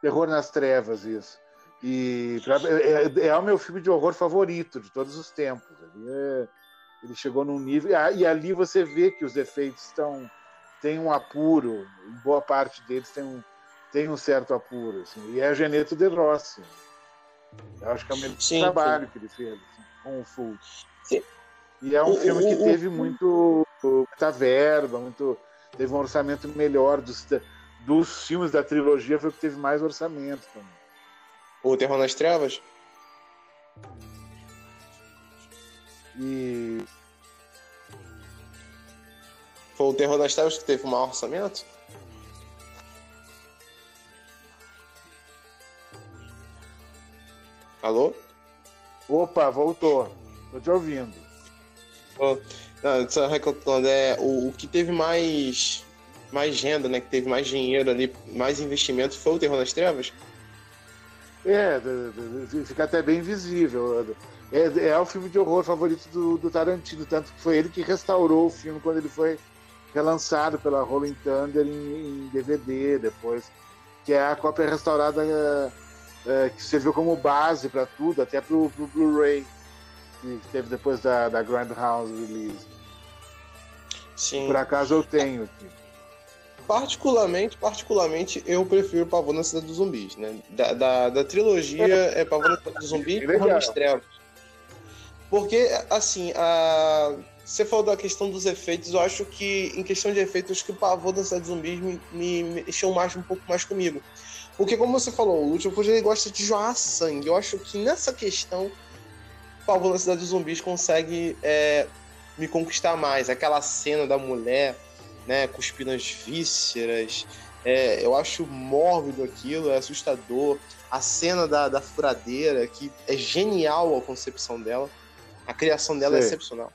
Terror nas Trevas, isso. E é, é, é, o meu filme de horror favorito de todos os tempos. É, ele chegou num nível. E ali você vê que os efeitos estão. tem um apuro, boa parte deles tem um, tem um certo apuro. Assim, e é Geneto de Rossi. Eu acho que é o melhor sim, trabalho sim. que ele fez assim, com o Full. Sim. E é um o, filme que o, teve o, muito, muita verba, muito, teve um orçamento melhor dos, dos filmes da trilogia, foi o que teve mais orçamento também. O Terror nas Trevas? E. Foi o Terror das Trevas que teve o maior orçamento? Alô? Opa, voltou. Tô te ouvindo. Oh, não, só é, o, o que teve mais mais renda, né? Que teve mais dinheiro ali, mais investimento, foi o Terror das Trevas? É, fica até bem visível. É, é o filme de horror favorito do, do, Tarantino, tanto que foi ele que restaurou o filme quando ele foi relançado pela Rolling Thunder em, em DVD depois, que é a cópia restaurada é, é, que serviu como base para tudo, até para o Blu-ray que teve depois da, da Grand House Release. Sim. Por acaso eu tenho aqui. Particularmente, particularmente, eu prefiro Pavor na Cidade dos Zumbis, né? Da, da, da trilogia é, é Pavor na Cidade dos Zumbis e Pavor nas Trevas. Porque, assim, a... você falou da questão dos efeitos, eu acho que, em questão de efeitos, acho que o pavor da cidade de zumbis me, me mexeu mais, um pouco mais comigo. Porque, como você falou, o último ele gosta de jogar sangue. Eu acho que nessa questão, Falcão na Cidade dos Zumbis consegue é, me conquistar mais. Aquela cena da mulher, né, cuspindo as vísceras. É, eu acho mórbido aquilo, é assustador. A cena da, da furadeira, que é genial a concepção dela. A criação dela é Sim. é excepcional.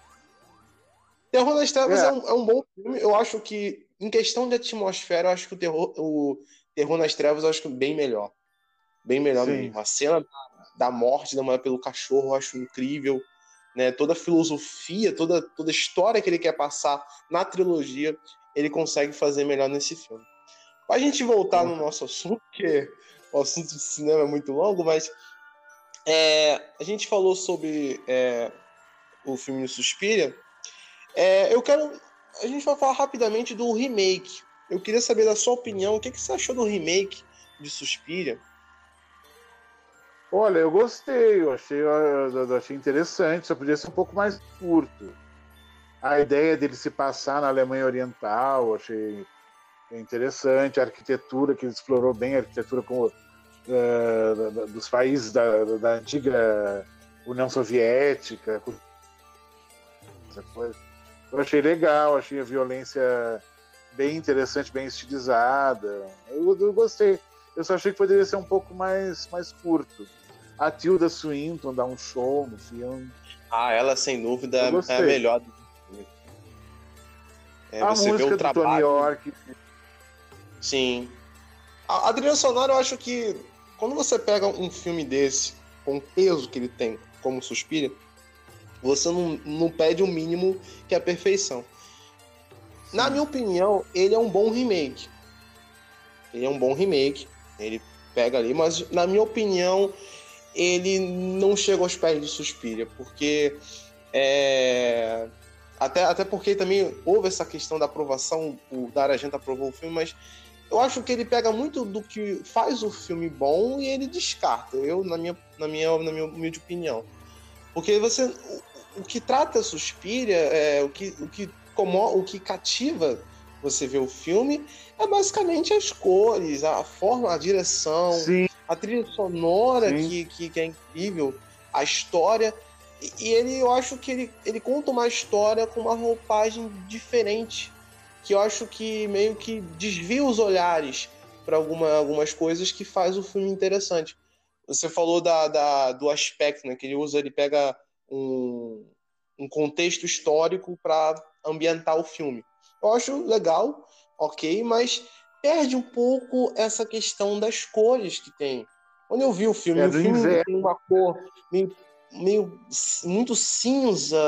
Terror nas Trevas é. é. um, é um bom filme. Eu acho que, em questão de atmosfera, eu acho que o terror, o terror nas Trevas eu acho bem melhor. Bem melhor Sim. mesmo. A cena da morte da mulher pelo cachorro eu acho incrível. Né? Toda a filosofia, toda, toda a história que ele quer passar na trilogia, ele consegue fazer melhor nesse filme. Para a gente voltar no nosso assunto, porque o assunto de cinema é muito longo, mas é, a gente falou sobre é, o filme Suspiria. É, eu quero. A gente vai falar rapidamente do remake. Eu queria saber da sua opinião. O que, que você achou do remake de Suspiria? Olha, eu gostei, eu achei, eu achei interessante, só podia ser um pouco mais curto. A ideia dele se passar na Alemanha Oriental, eu achei interessante. A arquitetura, que ele explorou bem a arquitetura uh, dos países da, da antiga União Soviética. Essa coisa. Eu achei legal, achei a violência bem interessante, bem estilizada. Eu, eu, gostei. Eu só achei que poderia ser um pouco mais, mais curto. A Tilda Swinton dá um show no filme. Ah, ela sem dúvida é a melhor do filme. É, a você música vê o trabalho. Tony York. Sim. A, a trilha sonora, eu acho que quando você pega um filme desse, com o peso que ele tem, como Suspira, você não, não pede o mínimo que é a perfeição. Na minha opinião, ele é um bom remake. Ele é um bom remake. Ele pega ali, mas na minha opinião, ele não chega aos pés de Suspiria, porque é, até, até porque também houve essa questão da aprovação, o Darajenta aprovou o filme, mas eu acho que ele pega muito do que faz o filme bom e ele descarta, eu, na minha, na minha, na minha humilde opinião. Porque você o que trata Suspiria, é, o, que, o, que o que cativa você ver o filme é basicamente as cores, a forma, a direção, Sim. a trilha sonora que, que, que, é incrível, a história. E, e, ele, eu acho que ele, ele conta uma história com uma roupagem diferente, que eu acho que meio que desvia os olhares para alguma, algumas coisas que faz o filme interessante. Você falou da, da, do aspecto, né? Que ele usa, ele pega um, um contexto histórico para ambientar o filme. Eu acho legal, ok, mas perde um pouco essa questão das cores que tem. Quando eu vi o filme, é o filme inverno. tem uma cor meio, meio muito cinza,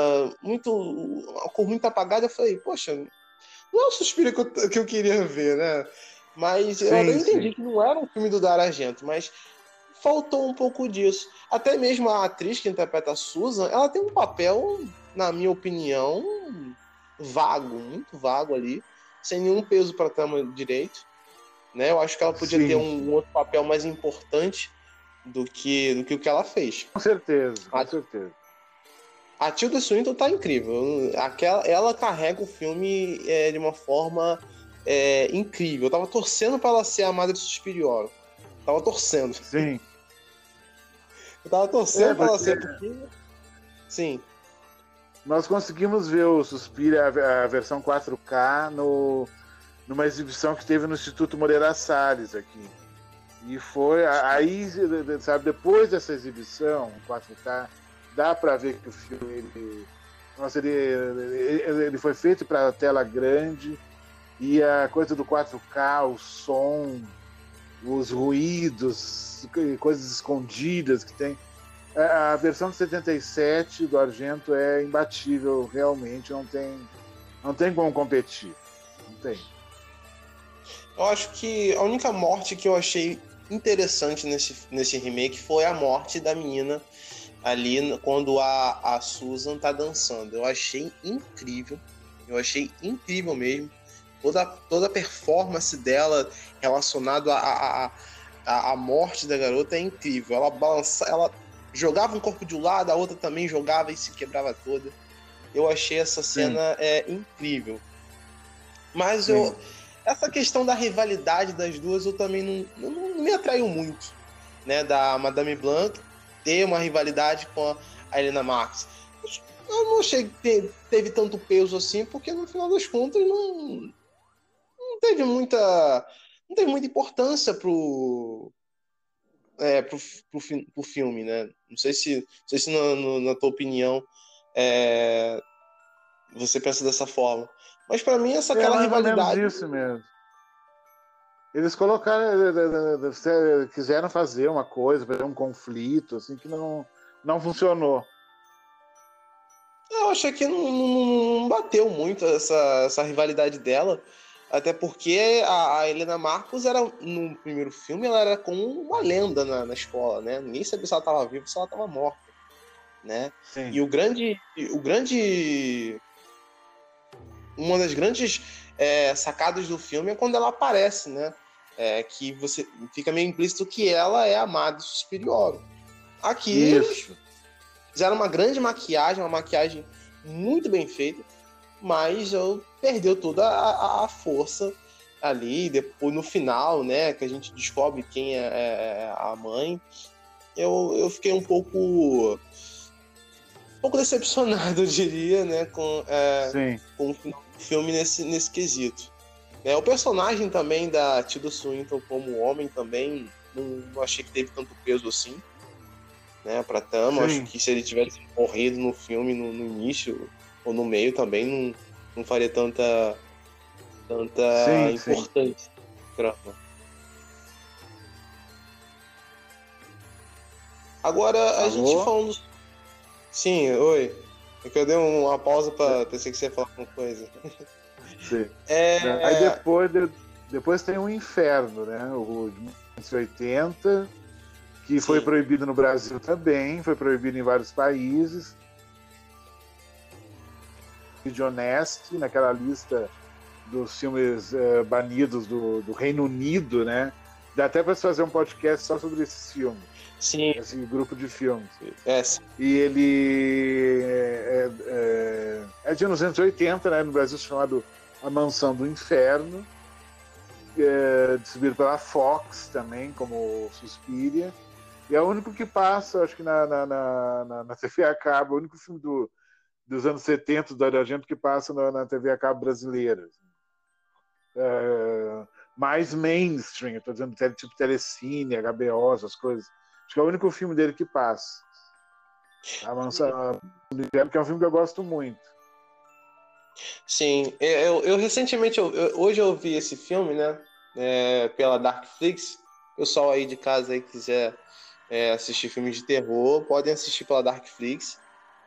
muito uma cor muito apagada. Eu falei, poxa, não é o suspiro que eu, que eu queria ver, né? Mas sim, eu até entendi sim. que não era um filme do Dar Argento, mas faltou um pouco disso. Até mesmo a atriz que interpreta a Susan, ela tem um papel, na minha opinião, vago, muito vago ali, sem nenhum peso para a trama direito. Né? Eu acho que ela podia Sim. ter um, um, outro papel mais importante do que, do que o que ela fez. Com certeza, com a, certeza. A Tilda Swinton tá incrível. Aquela, ela carrega o filme é, de uma forma é, incrível. Eu tava torcendo para ela ser a Madre Superior. Tava torcendo. Sim. Eu tava torcendo é, pra ela ser porque... Sim. Nós conseguimos ver o Suspira, a versão 4K, no, numa exibição que teve no Instituto Moreira Salles aqui. E foi aí, sabe, depois dessa exibição 4K, dá para ver que o filme ele, nossa, ele, ele, ele foi feito para tela grande e a coisa do 4K, o som, os ruídos, coisas escondidas que tem. É, a versão de 77 do Argento é imbatível, realmente, não tem, não tem como competir. Não tem. Eu acho que a única morte que eu achei interessante nesse, nesse remake foi a morte da menina ali quando a, a Susan tá dançando. Eu achei incrível. Eu achei incrível mesmo toda, toda a performance dela relacionada à a, a, a, morte da garota é incrível. Ela balança, ela jogava um corpo de um lado, a outra também jogava e se quebrava toda. Eu achei essa cena é, incrível. Mas Sim. eu essa questão da rivalidade das duas eu também não, não, não me atraiu muito, né? Da Madame Blanc ter uma rivalidade com a Helena Marx. Eu não achei que teve tanto peso assim, porque no final das contas não, não teve muita não teve muita importância pro é, pro, pro, pro filme, né? Não sei se, não sei se na, no, na tua opinião é, você pensa dessa forma. Mas para mim essa é, aquela rivalidade. isso mesmo. Eles colocaram, eh, eh, eh, quiseram fazer uma coisa, fazer um conflito, assim, que não, não funcionou. Eu achei que não, não, não bateu muito essa, essa rivalidade dela. Até porque a, a, Helena Marcos era, no primeiro filme, ela era como uma lenda na, na escola, né? Ninguém sabia se ela estava viva ou se ela estava morta, né? Sim. E o grande, o grande, uma das grandes é, sacadas do filme é quando ela aparece, né? É, que você fica meio implícito que ela é a Madre Superior. Aqui Isso. fizeram uma grande maquiagem, uma maquiagem muito bem feita mas eu perdeu toda a, a, força ali. Depois no final, né, que a gente descobre quem é, é, é a mãe, eu, eu fiquei um pouco um pouco decepcionado, eu diria, né, com, é, com o filme nesse, nesse quesito. É, o personagem também da Tilda Swinton como homem também não, não achei que teve tanto peso assim, né, pra Tama. Acho que se ele tivesse morrido no filme no, no início, ou no meio também não, não faria tanta tanta sim, importância sim. Agora, a Alô? gente falando. Sim, oi. É que eu dei uma pausa para pensei que você ia falar alguma coisa. Sim. É... Aí depois, depois tem o Inferno, né? O de 1980, que Sim. foi proibido no Brasil também, foi proibido em vários países de Honest, naquela lista dos filmes uh, banidos do, do, Reino Unido, né? Dá até para fazer um podcast só sobre esses filmes. Sim. Esse grupo de filmes. É. E ele é, é, é de 1980, né? No Brasil chamado A Mansão do Inferno. É, distribuído pela Fox também, como Suspiria. E é o único que passa, acho que na, na, na, na TV a cabo, o único filme do, dos anos 70 do Argento que passa na, na TV a cabo brasileira. É, mais mainstream, estou dizendo tipo Telecine, HBO, essas coisas. Acho que é o único filme dele que passa. A Mansão do Inverno, que é um filme que eu gosto muito. Sim, eu, eu recentemente, eu, hoje eu vi esse filme, né, é, pela Darkflix. O pessoal aí de casa aí quiser é, assistir filmes de terror, podem assistir pela Darkflix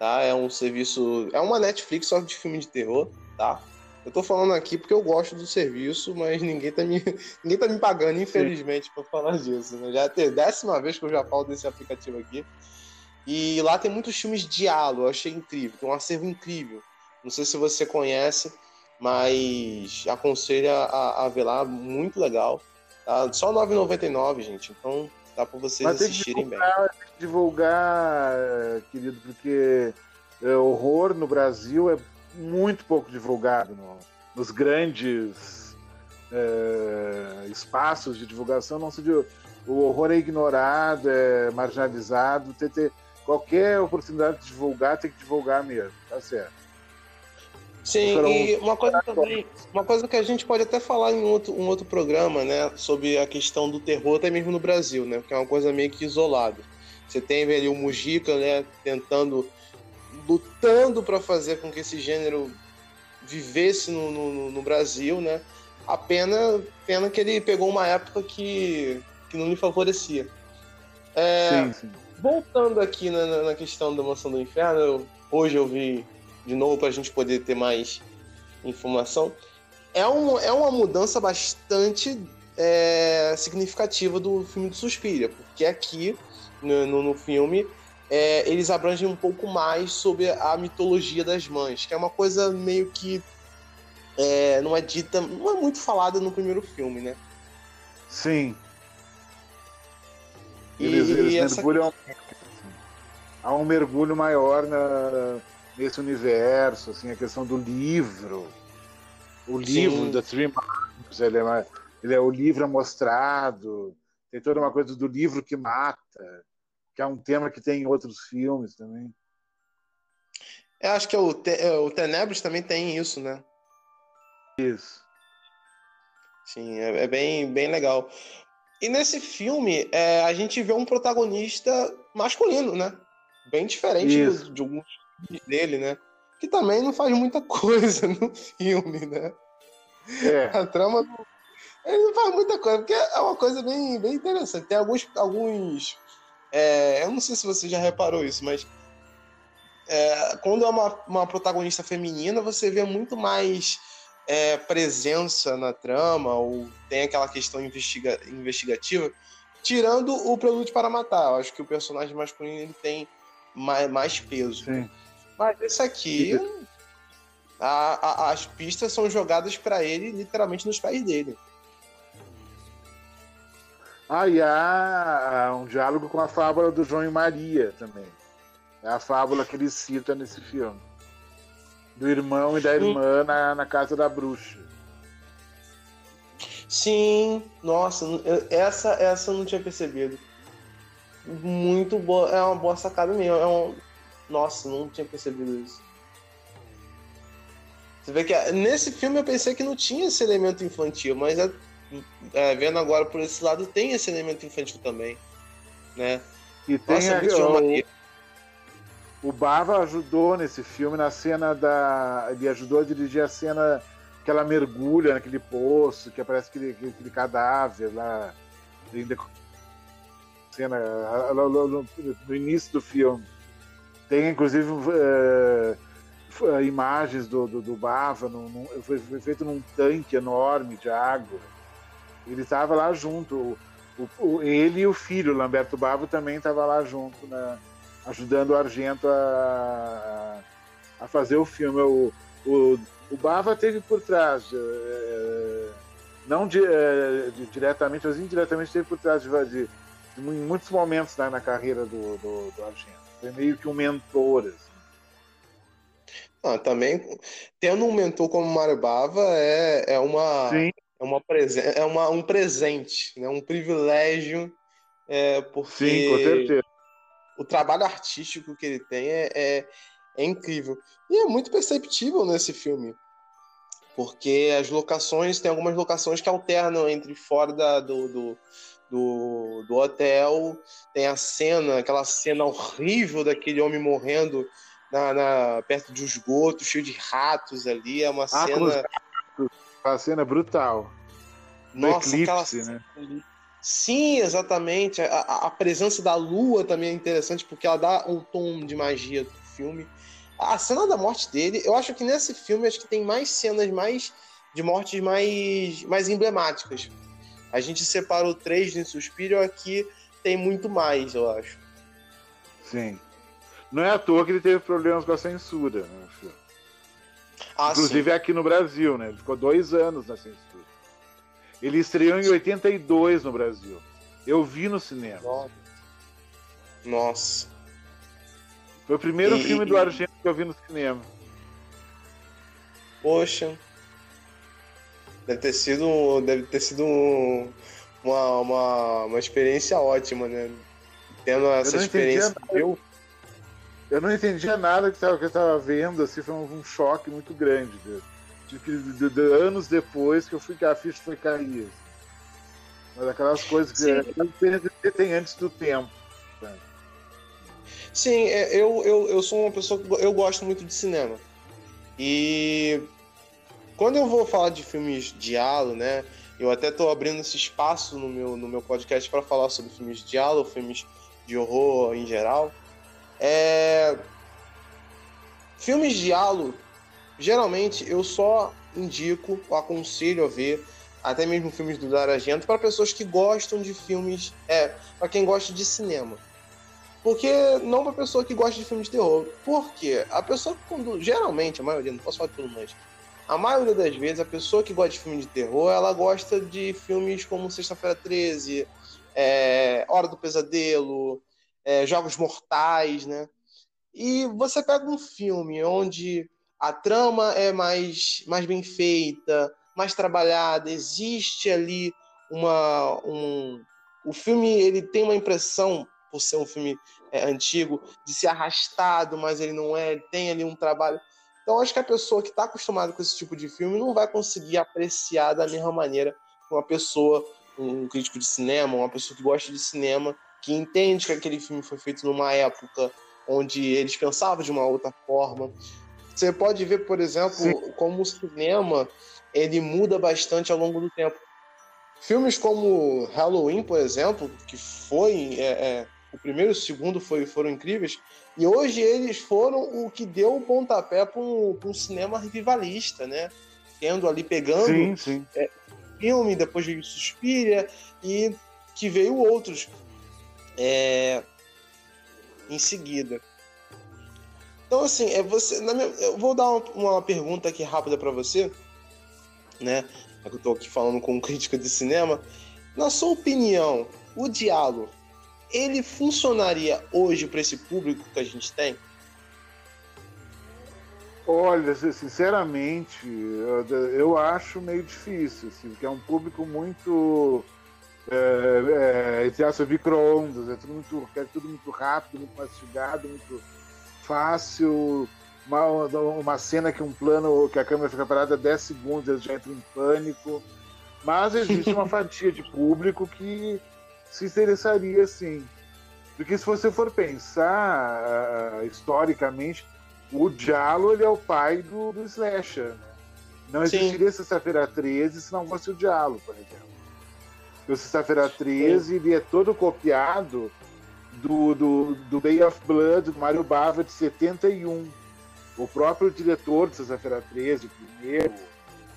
tá? É um serviço, é uma Netflix só de filme de terror, tá? Eu tô falando aqui porque eu gosto do serviço, mas ninguém tá me, ninguém tá me pagando, infelizmente, para falar disso. Né? Já é a décima vez que eu já falo desse aplicativo aqui. E lá tem muitos filmes de diálogo, eu achei incrível, tem um acervo incrível. Não sei se você conhece, mas aconselho a, a ver lá, muito legal. Tá? Só R$ 9,99, gente. Então Dá para vocês Mas assistirem divulgar, bem. Tem que divulgar, querido, porque é, horror no Brasil é muito pouco divulgado no, nos grandes é, espaços de divulgação. Não se, o horror é ignorado, é marginalizado. Tem, tem, qualquer oportunidade de divulgar tem que divulgar mesmo, tá certo. Sim, e uma coisa também, uma coisa que a gente pode até falar em outro, um outro programa, né, sobre a questão do terror até mesmo no Brasil, né, porque é uma coisa meio que isolada. Você tem ali o Mujica, né, tentando, lutando para fazer com que esse gênero vivesse no, no, no, Brasil, né, a pena, pena que ele pegou uma época que, que não lhe favorecia. É, sim, sim. Voltando aqui na, na questão da Mansão do Inferno, eu, hoje eu vi de novo para a gente poder ter mais informação. É, um, é uma mudança bastante é, significativa do filme do Suspiria, porque aqui no, no, no filme é, eles abrangem um pouco mais sobre a mitologia das mães, que é uma coisa meio que é, não é dita, não é muito falada no primeiro filme, né? Sim. Eles, e, eles essa... mergulham. Há um mergulho maior na, nesse universo, assim, a questão do livro, o livro Sim. da Three ele é, mais, ele é o livro mostrado, tem toda uma coisa do livro que mata, que é um tema que tem em outros filmes também. Eu acho que o, Te, é, o Tenebros também tem isso, né? Isso. Sim, é, é bem, bem legal. E nesse filme, é, a gente vê um protagonista masculino, né? Bem diferente do, de alguns dele, né? Que também não faz muita coisa no filme, né? É. A trama. Ele não faz muita coisa, porque é uma coisa bem, bem interessante. Tem alguns. alguns é, eu não sei se você já reparou isso, mas. É, quando é uma, uma protagonista feminina, você vê muito mais é, presença na trama, ou tem aquela questão investiga investigativa, tirando o Prelude para Matar. Eu acho que o personagem masculino ele tem mais, mais peso. Sim. Mas esse aqui, a, a, as pistas são jogadas para ele literalmente nos pés dele. Ah, e há um diálogo com a fábula do João e Maria também. É a fábula que ele cita nesse filme. Do irmão e da irmã na, na casa da bruxa. Sim, nossa, essa, essa eu não tinha percebido. Muito boa, é uma boa sacada mesmo. É um, nossa, não tinha percebido isso. Você vê que nesse filme eu pensei que não tinha esse elemento infantil, mas é, é, vendo agora por esse lado tem esse elemento infantil também, né? E tem Nossa, a, o, o Bava ajudou nesse filme na cena da, ele ajudou a dirigir a cena que ela mergulha naquele poço, que aparece aquele, aquele cadáver lá, cena no início do filme. Tem, inclusive, uh, imagens do, do, do Bava, num, foi, foi, feito num tanque enorme de água. Ele estava lá junto. O, o, ele e o filho, Lamberto Bava, também estava lá junto, né, ajudando o Argento a, a fazer o filme. O, o, o Bava teve por trás, uh, não de, uh, de, diretamente, mas indiretamente teve por trás de, de, de em muitos momentos né, na carreira do, do, do Argento. Foi meio que um mentor. Assim. Ah, também, tendo um mentor como Mário Bava é, é uma. Sim. É, uma presen é uma, um presente, né? um privilégio, é, porque Sim, com certeza. o trabalho artístico que ele tem é, é, é incrível. E é muito perceptível nesse filme porque as locações, tem algumas locações que alternam entre fora da, do, do, do, do hotel. Tem a cena, aquela cena horrível daquele homem morrendo na, na perto de um esgoto, cheio de ratos ali. É uma ah, cena. A cena brutal. Nossa, eclipse, aquela... né? Sim, exatamente. A, a, presença da lua também é interessante porque ela dá um tom de magia do filme. A cena da morte dele, eu acho que nesse filme acho que tem mais cenas mais de mortes mais, mais emblemáticas. A gente separou três em Suspiro, aqui tem muito mais, eu acho. Sim. Não é à toa que ele teve problemas com a censura, né, ah, Inclusive sim. aqui no Brasil, né? Ele ficou dois anos na censura. Ele estreou em 82 no Brasil. Eu vi no cinema. Nossa. Nossa. Foi o primeiro e... filme do Argento que eu vi no cinema. Poxa. Deve ter sido, deve ter sido uma, uma, uma experiência ótima, né? Tendo essa eu experiência. Eu, eu não entendia nada que eu estava vendo, assim, foi um, um, choque muito grande. De, de, de, anos depois que eu fui que a ficha foi cair. Assim. Mas aquelas coisas que tem antes do tempo. Sabe? Sim, é, eu, eu, eu sou uma pessoa que eu gosto muito de cinema. E quando eu vou falar de filmes halo, né? Eu até estou abrindo esse espaço no meu, no meu podcast para falar sobre filmes de halo, filmes de horror em geral. É... Filmes de halo, geralmente eu só indico, aconselho a ver, até mesmo filmes do Dario Argento, para pessoas que gostam de filmes, é, para quem gosta de cinema. Porque não para pessoa que gosta de filmes de terror. Por quê? A pessoa quando geralmente, a maioria, não posso falar de mundo, a maioria das vezes, a pessoa que gosta de filme de terror, ela gosta de filmes como Sexta-feira 13, é, Hora do Pesadelo, é, Jogos Mortais, né? E você pega um filme onde a trama é mais, mais bem feita, mais trabalhada, existe ali uma. Um... O filme ele tem uma impressão, por ser um filme é, antigo, de ser arrastado, mas ele não é, ele tem ali um trabalho. Então, acho que a pessoa que está acostumada com esse tipo de filme não vai conseguir apreciar da mesma maneira uma pessoa, um crítico de cinema, uma pessoa que gosta de cinema, que entende que aquele filme foi feito numa época onde eles pensavam de uma outra forma. Você pode ver, por exemplo, Sim. como o cinema ele muda bastante ao longo do tempo. Filmes como Halloween, por exemplo, que foi é, é, o primeiro e o segundo foi, foram incríveis, e hoje eles foram o que deu o pontapé para um, cinema revivalista, né? Tendo ali, pegando sim, sim. É, filme, depois veio Suspiria, e que veio outros é, em seguida. Então, assim, é você. Minha, eu vou dar uma, uma pergunta aqui rápida para você, né? Eu estou aqui falando com um crítico de cinema. Na sua opinião, o diálogo ele funcionaria hoje para esse público que a gente tem? Olha, sinceramente, eu acho meio difícil, assim, porque é um público muito. É, é, micro-ondas, é tudo muito, é tudo muito rápido, muito mastigado, muito fácil. Uma, uma cena que um plano, que a câmera fica parada 10 segundos, eles já entram em pânico. Mas existe uma fatia de público que se interessaria sim. Porque se você for pensar uh, historicamente, o Diallo ele é o pai do, do slasher. Né? Não existiria Sexta-feira 13 se não fosse o Diallo, por exemplo. O Sexta-feira 13 ele é todo copiado do, do, do Bay of Blood, do Mário Bava, de 71. O próprio diretor de Sexta-feira 13, o primeiro,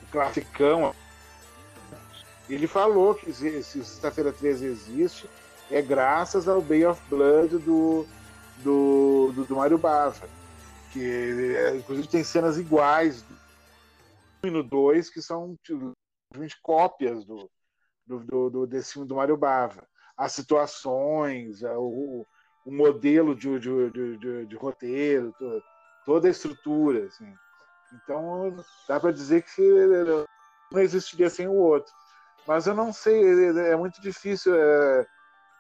o classicão, ele falou que se Sexta-feira 13 existe, é graças ao Bay of Blood do, do, do, do Mário Bava. Que, é, inclusive, tem cenas iguais no no 2 que são simplesmente cópias do, do, do, do, desse filme do Mário Bava. As situações, o, o modelo de, de, de, de roteiro, toda a estrutura. Assim. Então, dá para dizer que não existiria sem o outro. Mas eu não sei, é, é muito difícil é,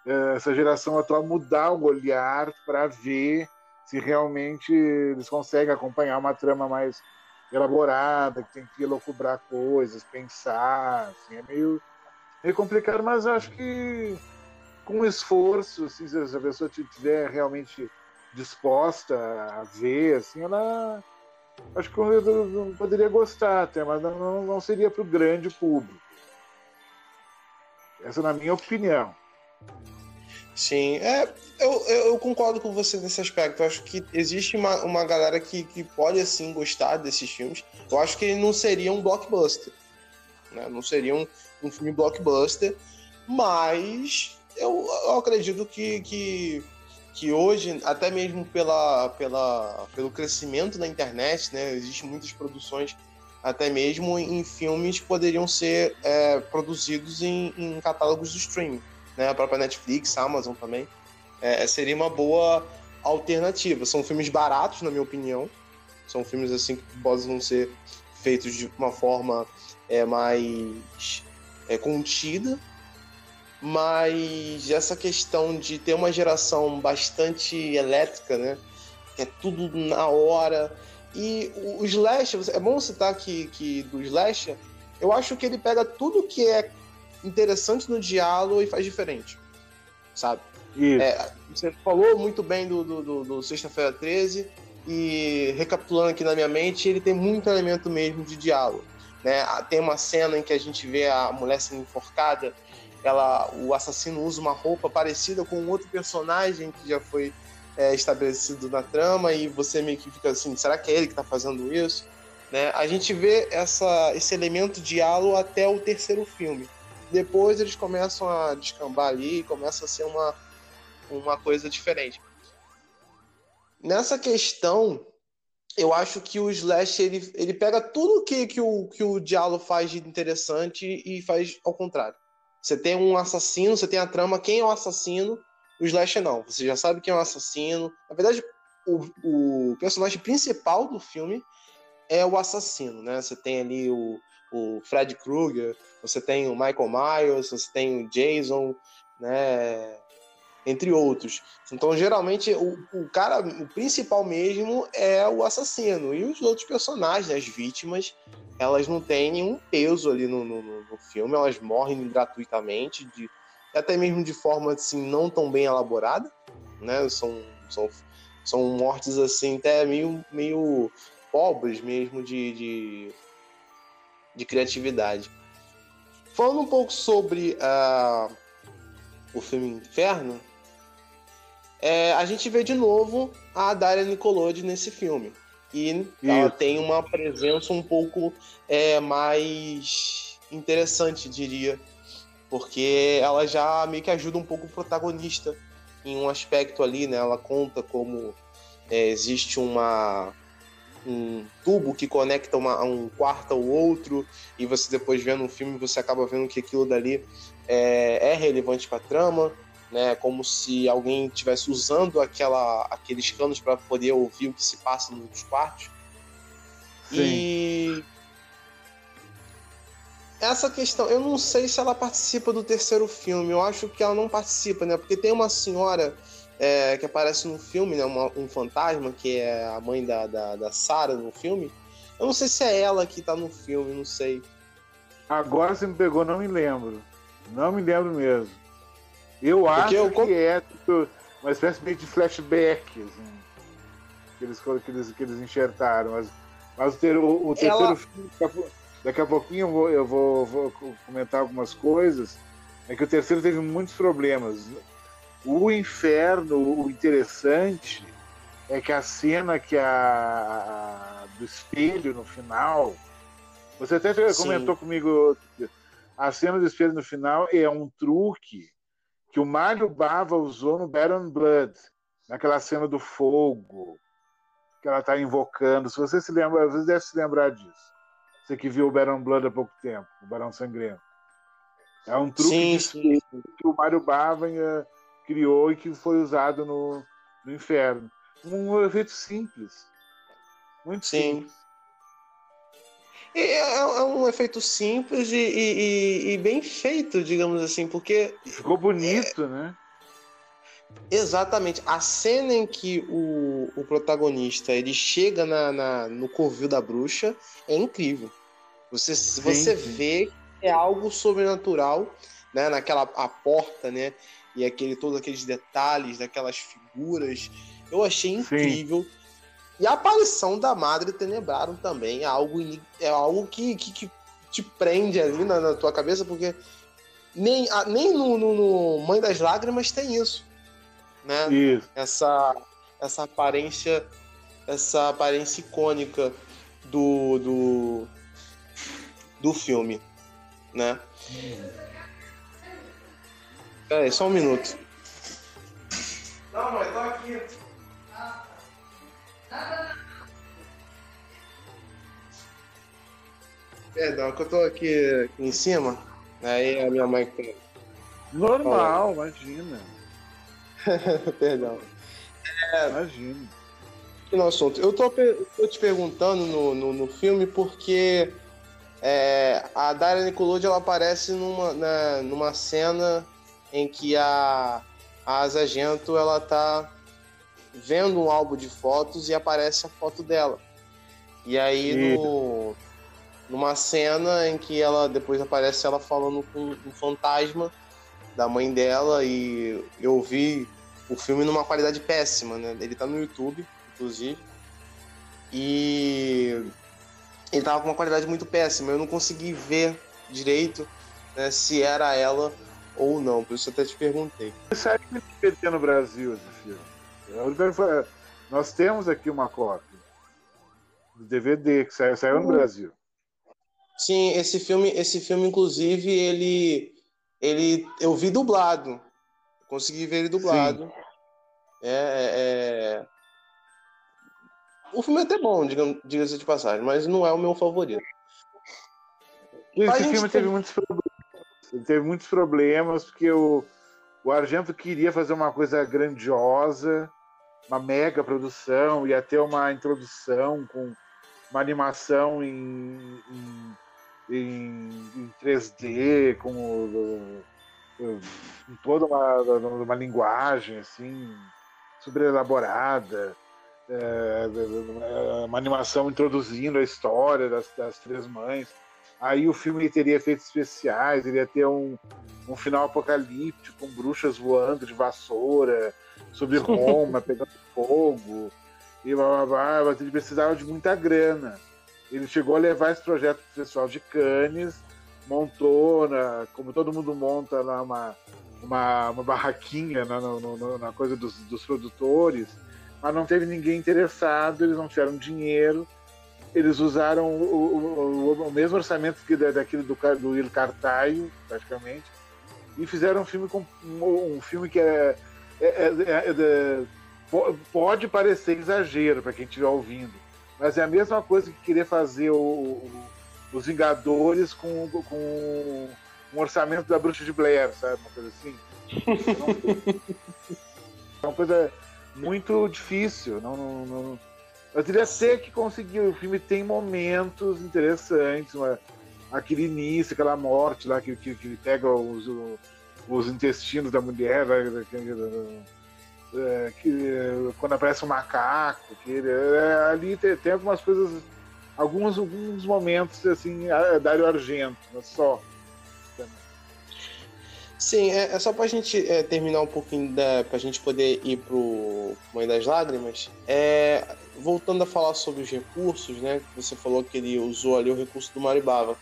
é, essa geração atual mudar o olhar para ver se realmente eles conseguem acompanhar uma trama mais elaborada, que tem que elocubrar coisas, pensar, assim, é meio, meio complicado, mas acho que com esforço, assim, se a pessoa estiver realmente disposta a ver, assim, ela acho que eu poderia gostar até, mas não, não seria para o grande público. Essa é na minha opinião. Sim, é, eu, eu concordo com você nesse aspecto. Eu acho que existe uma, uma galera que, que pode, assim, gostar desses filmes. Eu acho que ele não seria um blockbuster. Né? Não seria um, um filme blockbuster, mas eu, eu acredito que, que, que hoje, até mesmo pela, pela, pelo crescimento da internet, né? Existem muitas produções até mesmo em filmes que poderiam ser é, produzidos em, em, catálogos do streaming, né? A própria Netflix, Amazon também. É, seria uma boa alternativa. São filmes baratos, na minha opinião. São filmes assim que podem ser feitos de uma forma é, mais é, contida, mas essa questão de ter uma geração bastante elétrica, né? Que é tudo na hora, e o Slash, é bom citar que, que do Slash, eu acho que ele pega tudo que é interessante no diálogo e faz diferente. Sabe? É, você falou muito bem do, do, do, do Sexta-feira 13, e recapitulando aqui na minha mente, ele tem muito elemento mesmo de diálogo. Né? Tem uma cena em que a gente vê a mulher sendo enforcada, ela, o assassino usa uma roupa parecida com outro personagem que já foi é, estabelecido na trama e você meio que fica assim, será que é ele que está fazendo isso? Né? A gente vê essa, esse elemento de diálogo até o terceiro filme. Depois eles começam a descambar ali, começa a ser uma, uma coisa diferente. Nessa questão, eu acho que o Slash ele, ele pega tudo que, que, o, que o diálogo faz de interessante e faz ao contrário. Você tem um assassino, você tem a trama, quem é o assassino, o Slash não. Você já sabe quem é o assassino. Na verdade, o, o personagem principal do filme é o assassino, né? Você tem ali o, o Fred Krueger, você tem o Michael Myers, você tem o Jason, né? Entre outros. Então, geralmente, o, o cara, o principal mesmo é o assassino. E os outros personagens, as vítimas, elas não têm nenhum peso ali no, no, no filme, elas morrem gratuitamente, de, até mesmo de forma assim, não tão bem elaborada, né? São, são, são mortes assim, até meio, meio pobres mesmo de, de, de criatividade. Falando um pouco sobre uh, o filme Inferno, é, a gente vê de novo a Daria Nicolodi nesse filme. E Isso. ela tem uma presença um pouco é, mais interessante, diria. Porque ela já meio que ajuda um pouco o protagonista em um aspecto ali, né? Ela conta como é, existe uma um tubo que conecta uma, um quarto ao outro e você depois vendo um filme você acaba vendo que aquilo dali é, é relevante para a trama, né? Como se alguém estivesse usando aquela, aqueles canos para poder ouvir o que se passa nos quartos. Sim. E essa questão, eu não sei se ela participa do terceiro filme. Eu acho que ela não participa, né? Porque tem uma senhora é, que aparece no filme, né? Uma, um fantasma, que é a mãe da, da, da Sarah no filme. Eu não sei se é ela que tá no filme, não sei. Agora você me pegou, não me lembro. Não me lembro mesmo. Eu acho eu... que é tipo, uma espécie de flashback, assim, que, eles, que, eles, que eles enxertaram. Mas, mas o, ter, o, o terceiro Ela... filme, daqui a pouquinho eu, vou, eu vou, vou comentar algumas coisas. É que o terceiro teve muitos problemas. O inferno, o interessante é que a cena que a, a do espelho no final. Você até Sim. comentou comigo. A cena do espelho no final é um truque que o Mário Bava usou no Baron Blood, naquela cena do fogo que ela está invocando. Se você se lembra, você deve se lembrar disso. Você que viu o Baron Blood há pouco tempo, o Barão Sangrento. É um truque sim, sim. que o Mário Bava eh, criou e que foi usado no, no inferno. Um efeito simples. Muito sim. simples. É, é, um efeito simples e, e, e, bem feito, digamos assim, porque. Ficou bonito, é... né? Exatamente. A cena em que o, o protagonista ele chega na, na, no covil da bruxa é incrível. Você, sim, você sim. vê que é algo sobrenatural, né? Naquela a porta, né? e aquele todos aqueles detalhes daquelas figuras. Eu achei incrível. Sim. E a aparição da Madre Tenebraram também é algo, é algo que, que, que te prende ali na, na, tua cabeça, porque nem, nem no, no, no, Mãe das Lágrimas tem isso. Né? Isso. Essa, essa aparência essa aparência icônica do, do, do filme, né? Hum. Peraí, só um minuto. Não, mãe, tô aqui. Perdão, que eu tô aqui em cima. Aí a minha mãe. Normal, imagina. Perdão. É, imagina. No assunto. Eu tô, tô te perguntando no, no, no filme porque é, a Daria Nicolodi ela aparece numa, na, numa cena em que a, a Asa Gento ela tá vendo um álbum de fotos e aparece a foto dela. E aí no, numa cena em que ela depois aparece ela falando com um fantasma da mãe dela e eu vi o filme numa qualidade péssima, né? Ele tá no YouTube, inclusive. E ele tava com uma qualidade muito péssima. Eu não consegui ver direito né, se era ela ou não, por isso eu até te perguntei. Saiu no DVD no Brasil esse filme. Nós temos aqui uma cópia do DVD que saiu, saiu no uhum. Brasil. Sim, esse filme, esse filme inclusive ele, ele, eu vi dublado, consegui ver ele dublado. É, é, é, o filme é até bom, diga-se de passagem, mas não é o meu favorito. Esse filme teve muitos problemas teve muitos problemas, porque o, o Argento queria fazer uma coisa grandiosa, uma mega produção, ia ter uma introdução com uma animação em, em em, em 3D, com toda uma, uma linguagem assim super elaborada, é, uma animação introduzindo a história das, das três mães. Aí o filme teria efeitos especiais, ele ia ter um, um final apocalíptico, com bruxas voando de vassoura, sobre Roma, pegando fogo, e blá, blá, blá, mas ele precisava de muita grana. Ele chegou a levar esse projeto para o pessoal de Cannes, montou, na, como todo mundo monta lá, uma, uma, uma barraquinha na, na, na coisa dos, dos produtores, mas não teve ninguém interessado, eles não tiveram dinheiro, eles usaram o, o, o mesmo orçamento que daquele do, do Il Cartaio, praticamente, e fizeram um filme com um, um filme que é, é, é, é, é pode parecer exagero para quem estiver ouvindo, mas é a mesma coisa que querer fazer o, os Vingadores com, com um orçamento da Bruxa de Blair, sabe? Uma coisa assim. é uma coisa muito difícil. Não, não, não... Ele é ser que conseguiu. O filme tem momentos interessantes. Uma... Aquele início, aquela morte lá que, que, que ele pega os, os intestinos da mulher, é, que, quando aparece um macaco, que é, ali tem, tem algumas coisas alguns, alguns momentos assim, a Dario Argento, só. Sim, é, é só pra gente é, terminar um pouquinho, da, pra gente poder ir pro Mãe das Lágrimas. É, voltando a falar sobre os recursos, né? Você falou que ele usou ali o recurso do Maribava.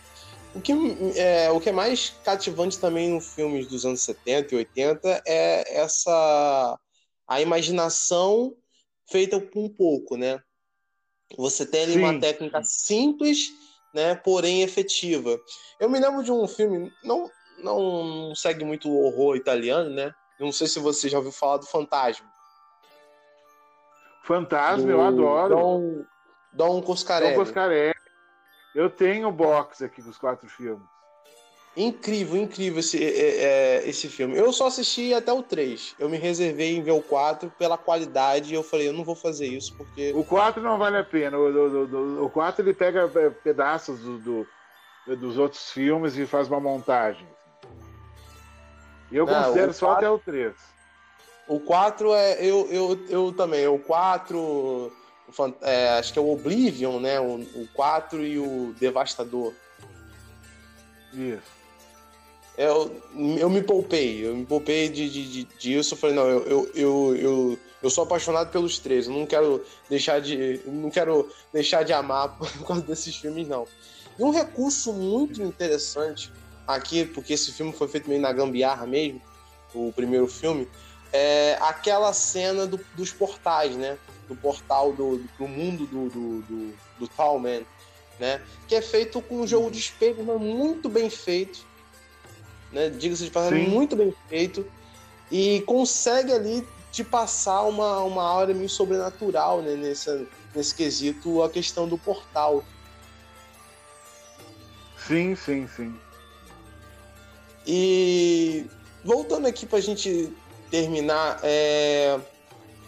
O que é, o que é mais cativante também no filmes dos anos 70 e 80 é essa a imaginação feita com um pouco, né? Você tem ali Sim. uma técnica simples, né, porém efetiva. Eu me lembro de um filme, não, não segue muito o horror italiano, né? não sei se você já ouviu falar do Fantasma. Fantasma, do eu adoro. Dom, Dom Coscarelli. Dom Coscarelli. Eu tenho o box aqui dos quatro filmes. Incrível, incrível esse, é, é, esse filme. Eu só assisti até o 3. Eu me reservei em ver o 4 pela qualidade e eu falei, eu não vou fazer isso porque. O 4 não vale a pena. O, o, o 4 ele pega é, pedaços do, do, dos outros filmes e faz uma montagem. Eu não, considero só até o 3. O 4 é. Eu, eu, eu também. O 4. É, acho que é o Oblivion, né? O, o 4 e o Devastador. Isso. Eu, eu me poupei, eu me poupei de, de, de, disso. Eu falei, não, eu, eu, eu, eu, eu sou apaixonado pelos três, eu não quero deixar de. não quero deixar de amar por causa desses filmes, não. E um recurso muito interessante aqui, porque esse filme foi feito meio na gambiarra mesmo, o primeiro filme, é aquela cena do, dos portais, né? Do portal do, do mundo do, do, do, do Talman, né? Que é feito com um jogo de espelho, muito bem feito né? Diga-se de passagem, muito bem feito. E consegue ali te passar uma, uma aura meio sobrenatural, né? Nesse, nesse quesito, a questão do portal. Sim, sim, sim. E voltando aqui para a gente terminar, é...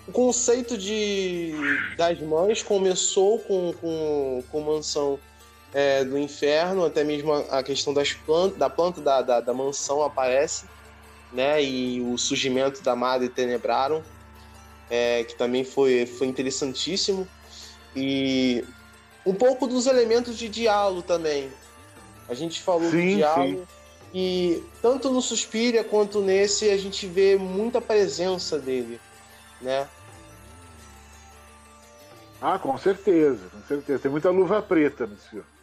o conceito de das mães começou com, com, com mansão é, do inferno, até mesmo a, questão das plantas, da planta da, da, da, mansão aparece, né? E o surgimento da Madre Tenebrarum, é, que também foi, foi interessantíssimo. E um pouco dos elementos de diálogo também. A gente falou sim, de diálogo. Sim. E tanto no Suspiria quanto nesse a gente vê muita presença dele, né? Ah, com certeza, com certeza. Tem muita luva preta nesse filme.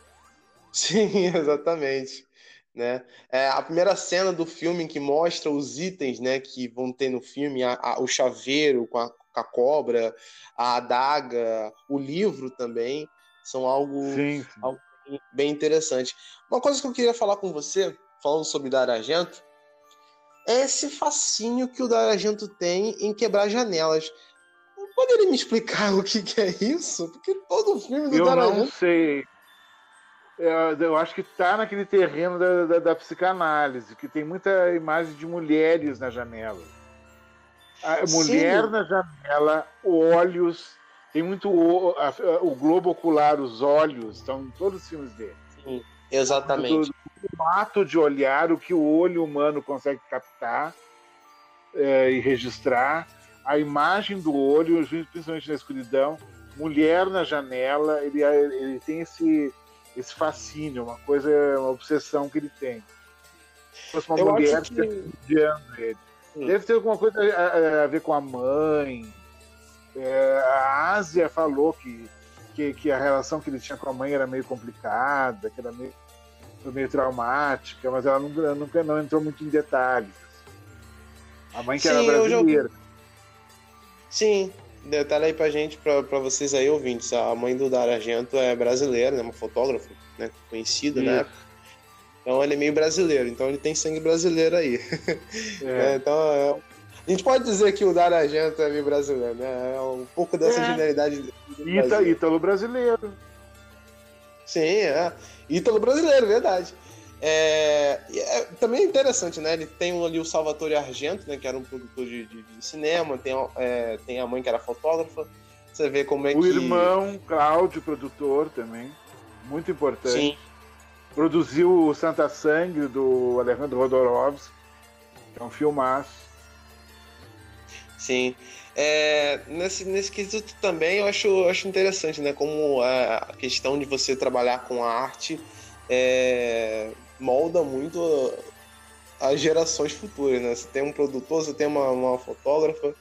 Sim, exatamente. Né? É, a primeira cena do filme que mostra os itens né, que vão ter no filme, a, a, o chaveiro com a, com a, cobra, a adaga, o livro também, são algo, sim, sim. algo, bem interessante. Uma coisa que eu queria falar com você, falando sobre Dar Argento, é esse fascínio que o Dar Argento tem em quebrar janelas. Poderia me explicar o que, que é isso? Porque todo filme do eu Dar Argento... Eu não sei eu acho que está naquele terreno da, da, da, psicanálise, que tem muita imagem de mulheres na janela. A mulher Sim. na janela, olhos, tem muito o, a, o globo ocular, os olhos, estão em todos os filmes dele. Sim. Exatamente. Do, ato de olhar o que o olho humano consegue captar é, e registrar, a imagem do olho, principalmente na escuridão, mulher na janela, ele, ele tem esse, esse fascínio, uma coisa, uma obsessão que ele tem. Se fosse uma Eu mulher que... ele. Hum. Deve ter alguma coisa a, a, ver com a mãe. É, a Ásia falou que, que, que, a relação que ele tinha com a mãe era meio complicada, que era meio, meio traumática, mas ela nunca, nunca não entrou muito em detalhes. A mãe que Sim, era brasileira. Sim, detalhe aí pra gente, pra, pra vocês aí ouvintes. A mãe do Dar Argento é brasileira, né? Uma fotógrafa né? conhecida, né? Então ele é meio brasileiro, então ele tem sangue brasileiro aí. É. é, então é, a gente pode dizer que o Dar Argento é meio brasileiro, né? É um pouco dessa é. genialidade. Ita, Ítalo brasileiro. Sim, é. Ítalo brasileiro, verdade. É, é, também é interessante, né? Ele tem ali o Salvatore Argento, né? Que era um produtor de, de, de cinema, tem, é, tem a mãe que era fotógrafa. Você vê como é o que. O irmão, Cláudio, produtor também. Muito importante. Sim. Produziu o Santa Sangue do Alejandro Rodorovsky, que é um filmaço. Sim. É, nesse, nesse quesito também eu acho, eu acho interessante, né? Como a questão de você trabalhar com a arte é, molda muito as gerações futuras, né? Você tem um produtor, você tem uma, uma fotógrafa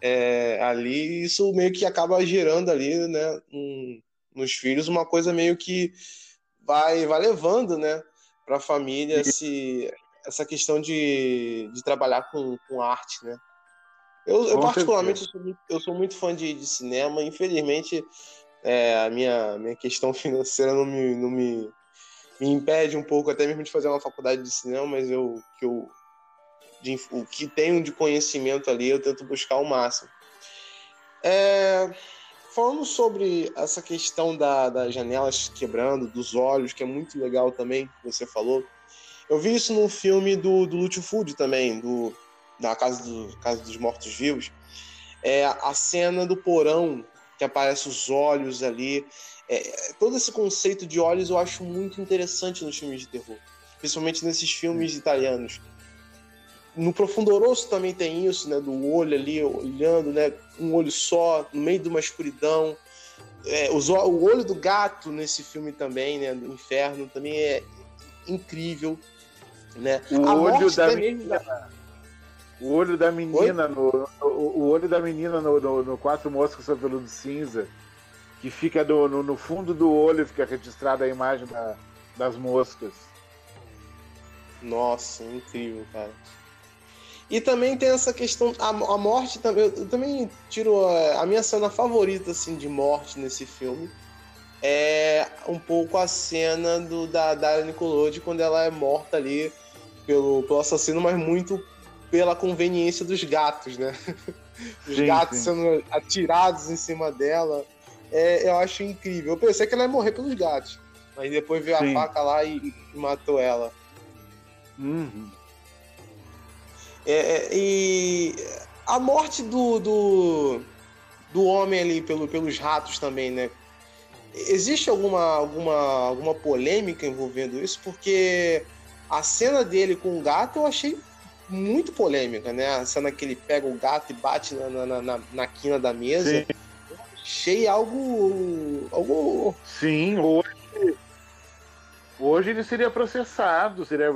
é, ali, isso meio que acaba gerando ali, né, um, nos filhos uma coisa meio que vai, vai levando, né, para a família se, essa questão de, de trabalhar com, com arte, né? Eu, eu particularmente, eu sou, muito, eu sou, muito, fã de, de cinema, infelizmente é, a minha, minha questão financeira não me, não me me impede um pouco até mesmo de fazer uma faculdade de cinema, mas eu que eu de, o que tenho de conhecimento ali eu tento buscar o máximo. É, falando sobre essa questão da, das janelas quebrando, dos olhos, que é muito legal também, que você falou. Eu vi isso no filme do, do Lúcio Food também, do, da Casa, do, Casa dos Mortos Vivos. É a cena do porão, que aparece os olhos ali. É, todo esse conceito de olhos eu acho muito interessante nos filmes de terror, principalmente nesses filmes italianos. No Profundoroso também tem isso, né? Do olho ali olhando, né? Um olho só, no meio de uma escuridão. É, o, o olho do gato nesse filme também, né? Do inferno, também é incrível, né? O A olho da menina. Da... O olho da menina no, o, o, olho da menina no, no, no Quatro Moscas sobre Veludo Cinza que fica no, no, no, fundo do olho, fica registrada a imagem da, das moscas. Nossa, incrível, cara. E também tem essa questão, a, a morte também, eu também tiro a, a, minha cena favorita, assim, de morte nesse filme, é um pouco a cena do, da Dara Nicolodi quando ela é morta ali pelo, pelo assassino, mas muito pela conveniência dos gatos, né? Os sim, gatos sim. sendo atirados em cima dela é, eu acho incrível. Eu pensei que ela ia morrer pelos gatos, mas depois veio Sim. a faca lá e, e matou ela. Uhum. É, é, e a morte do, do, do homem ali pelo, pelos ratos também, né? Existe alguma, alguma, alguma polêmica envolvendo isso? Porque a cena dele com o gato eu achei muito polêmica, né? A cena que ele pega o gato e bate na, na, na, na quina da mesa. Sim achei algo. algo. Sim, hoje. Hoje ele seria processado, seria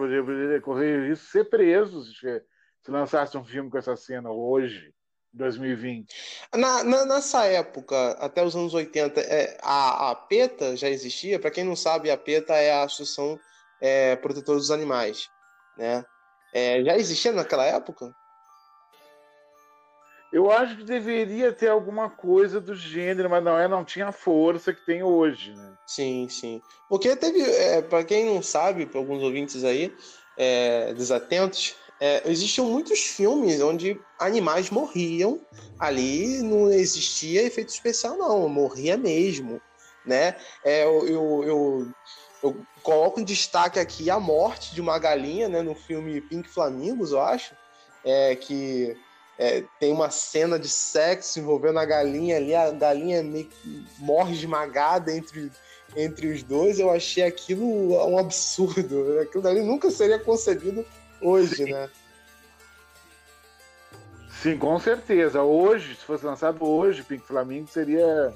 correr risco de ser preso se, se lançasse um filme com essa cena hoje. 2020. Na, na, nessa época, até os anos 80, é, a, a PETA já existia. Para quem não sabe, a PETA é a Associação é, Protetora dos Animais. Né? É, já existia naquela época? Eu acho que deveria ter alguma coisa do gênero, mas não é, não tinha a força que tem hoje, né? Sim, sim. Porque teve, é, para quem não sabe, para alguns ouvintes aí, é, desatentos, é, existiam muitos filmes onde animais morriam ali, não existia efeito especial, não, morria mesmo, né? É, eu, eu, eu, eu coloco em destaque aqui a morte de uma galinha, né, no filme Pink Flamingos, eu acho, é, que é, tem uma cena de sexo envolvendo a galinha ali, a galinha meio que morre esmagada entre, entre os dois. Eu achei aquilo um absurdo. Aquilo dali nunca seria concebido hoje, Sim. né? Sim, com certeza. Hoje, se fosse lançado hoje, Pink Flamingo seria.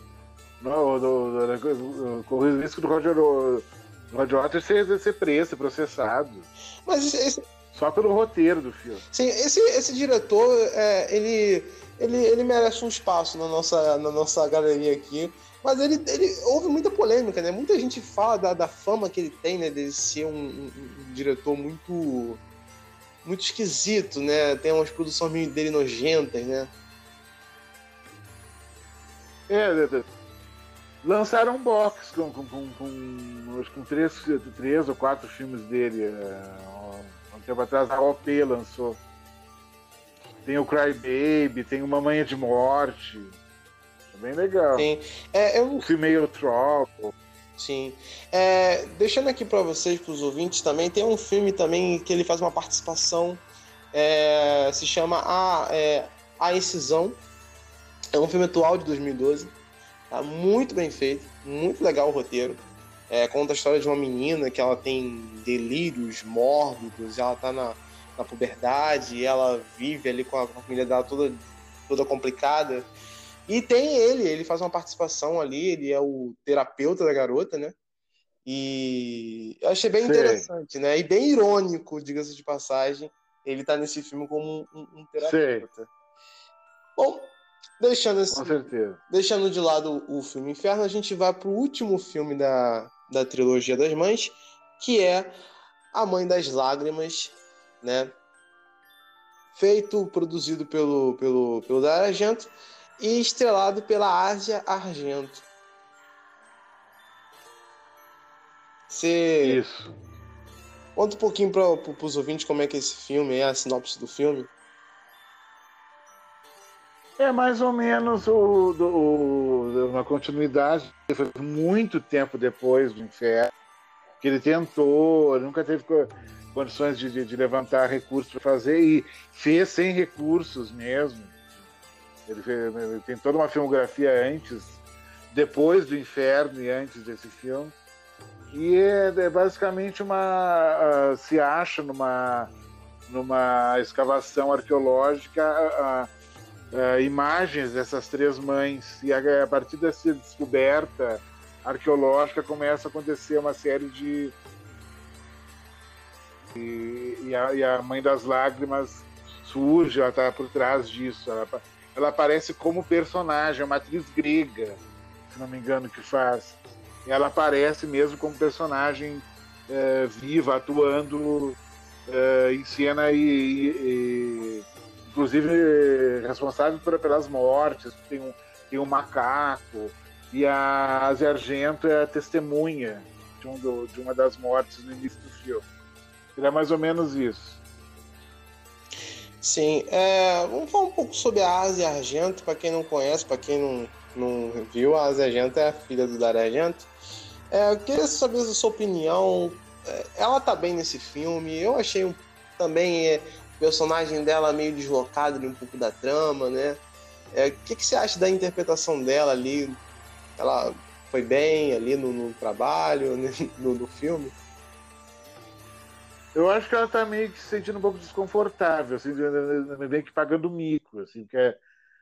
Não, do, do, correr o risco do Roger, Roger Waters ser, ser preso, processado. Mas esse, só pelo roteiro do filme. Sim, esse, esse diretor, é, ele, ele, ele merece um espaço na nossa, na nossa galeria aqui. Mas ele, ele houve muita polêmica, né? Muita gente fala da, da fama que ele tem, né? De ser um, um, um diretor muito muito esquisito, né? Tem umas produções meio dele nojentas, né? É, é, é, lançaram um box com, com, com, com, com três, três ou quatro filmes dele. Tempo atrás a OP lançou. Tem o Cry Baby, tem o Mamanha de Morte. É bem legal. Sim. É, eu... O Female Trouble. Sim. É, deixando aqui para vocês, para os ouvintes também, tem um filme também que ele faz uma participação, é, se chama A, é, a Incisão. É um filme atual de 2012. Tá muito bem feito, muito legal o roteiro. É, conta a história de uma menina que ela tem delírios mórbidos, ela tá na, na puberdade, ela vive ali com a, com a família dela toda, toda complicada. E tem ele, ele faz uma participação ali, ele é o terapeuta da garota, né? E eu achei bem Sim. interessante, né? E bem irônico, diga-se de passagem, ele tá nesse filme como um, um terapeuta. Sim. Bom, deixando assim, Com certeza. deixando de lado o filme Inferno, a gente vai pro último filme da, da trilogia das mães, que é A Mãe das Lágrimas, né? Feito, produzido pelo, pelo, pelo Dario Argento e estrelado pela Ásia Argento. Você... Isso. Conta um pouquinho para os ouvintes como é que é esse filme é, a sinopse do filme. É mais ou menos o, do, o, uma continuidade. Foi muito tempo depois do Inferno que ele tentou, nunca teve condições de, de, de levantar recursos para fazer e fez sem recursos mesmo. Ele, fez, ele, tem toda uma filmografia antes, depois do Inferno e antes desse filme. E é, é basicamente uma. Uh, se acha numa, numa escavação arqueológica. Uh, uh, imagens dessas três mães e a, a, partir dessa descoberta arqueológica começa a acontecer uma série de e, e, a, e a, mãe das lágrimas surge, ela está por trás disso, ela, ela aparece como personagem, uma atriz grega, se não me engano, que faz. Ela aparece mesmo como personagem uh, viva, atuando uh, em cena e, e, inclusive responsável por, pelas mortes, tem um, tem um macaco, e a Zé Argento é a testemunha de, um do, de uma das mortes no início do filme. Ele é mais ou menos isso. Sim, é, vamos falar um pouco sobre a Ásia Argento, para quem não conhece, para quem não, não viu, a Ásia Argento é a filha do Dario Argento. É, eu queria saber a sua opinião. É, ela tá bem nesse filme. Eu achei um, também é, personagem dela meio deslocado ali, um pouco da trama, né? É, o que, que você acha da interpretação dela ali? Ela foi bem ali no, no trabalho, né? no, no, filme? Eu acho que ela tá meio que se sentindo um pouco desconfortável, assim, meio que pagando mico, assim, que é,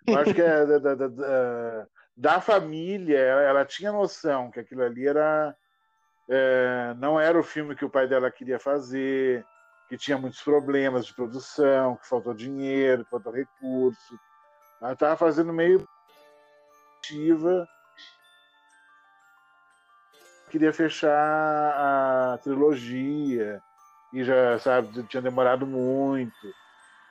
eu acho que é da, da, da, da família, ela, ela, tinha noção que aquilo ali era é, não era o filme que o pai dela queria fazer, que tinha muitos problemas de produção, que faltou dinheiro, faltou recurso. Ela estava fazendo meio ativa. Queria fechar a trilogia e já, sabe, tinha demorado muito.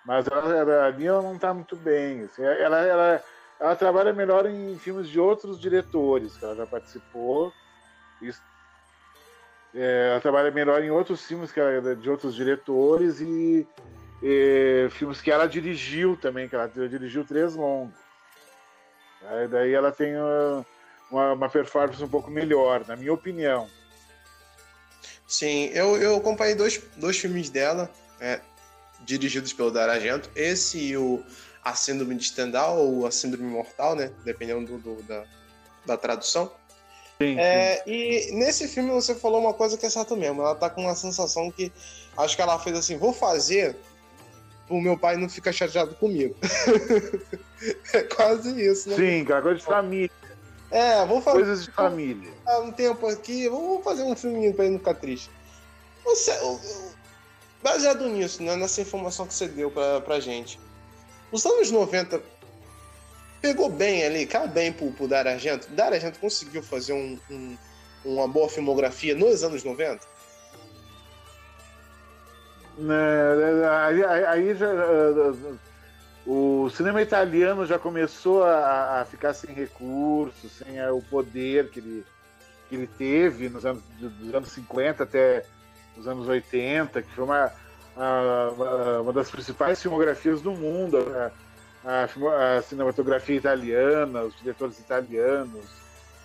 Mas ela, ela, ali ela não está muito bem. Assim, ela, ela, ela trabalha melhor em filmes de outros diretores que ela já participou. É, ela trabalha melhor em outros filmes que ela, de outros diretores e, filmes que ela dirigiu também, que ela dirigiu três longos. Aí, daí ela tem uma, uma, performance um pouco melhor, na minha opinião. Sim, eu, eu acompanhei dois, dois filmes dela, é, dirigidos pelo Dar Argento. Esse e o a síndrome de Stendhal ou a síndrome mortal, né? Dependendo do, do da, da tradução. Sim, é, e nesse filme você falou uma coisa que é certa mesmo. Ela tá com uma sensação que acho que ela fez assim: vou fazer o meu pai não ficar chateado comigo. é quase isso, né? Sim, cara, coisa de família. É, vou fazer. Coisas de família. Um tempo aqui, vou fazer um filminho pra ele não ficar triste. Você, baseado nisso, né, nessa informação que você deu pra, pra gente, os anos 90 pegou bem ali, caiu bem pro, pro Dario Argento. Dario Argento conseguiu fazer um, um, uma boa filmografia nos anos 90? Né, aí, aí já, o cinema italiano já começou a, a ficar sem recursos, sem é, o poder que ele, que ele teve nos anos, dos anos 50 até os anos 80, que foi uma, a, uma das principais filmografias do mundo. A, a, a, cinematografia italiana, os diretores italianos,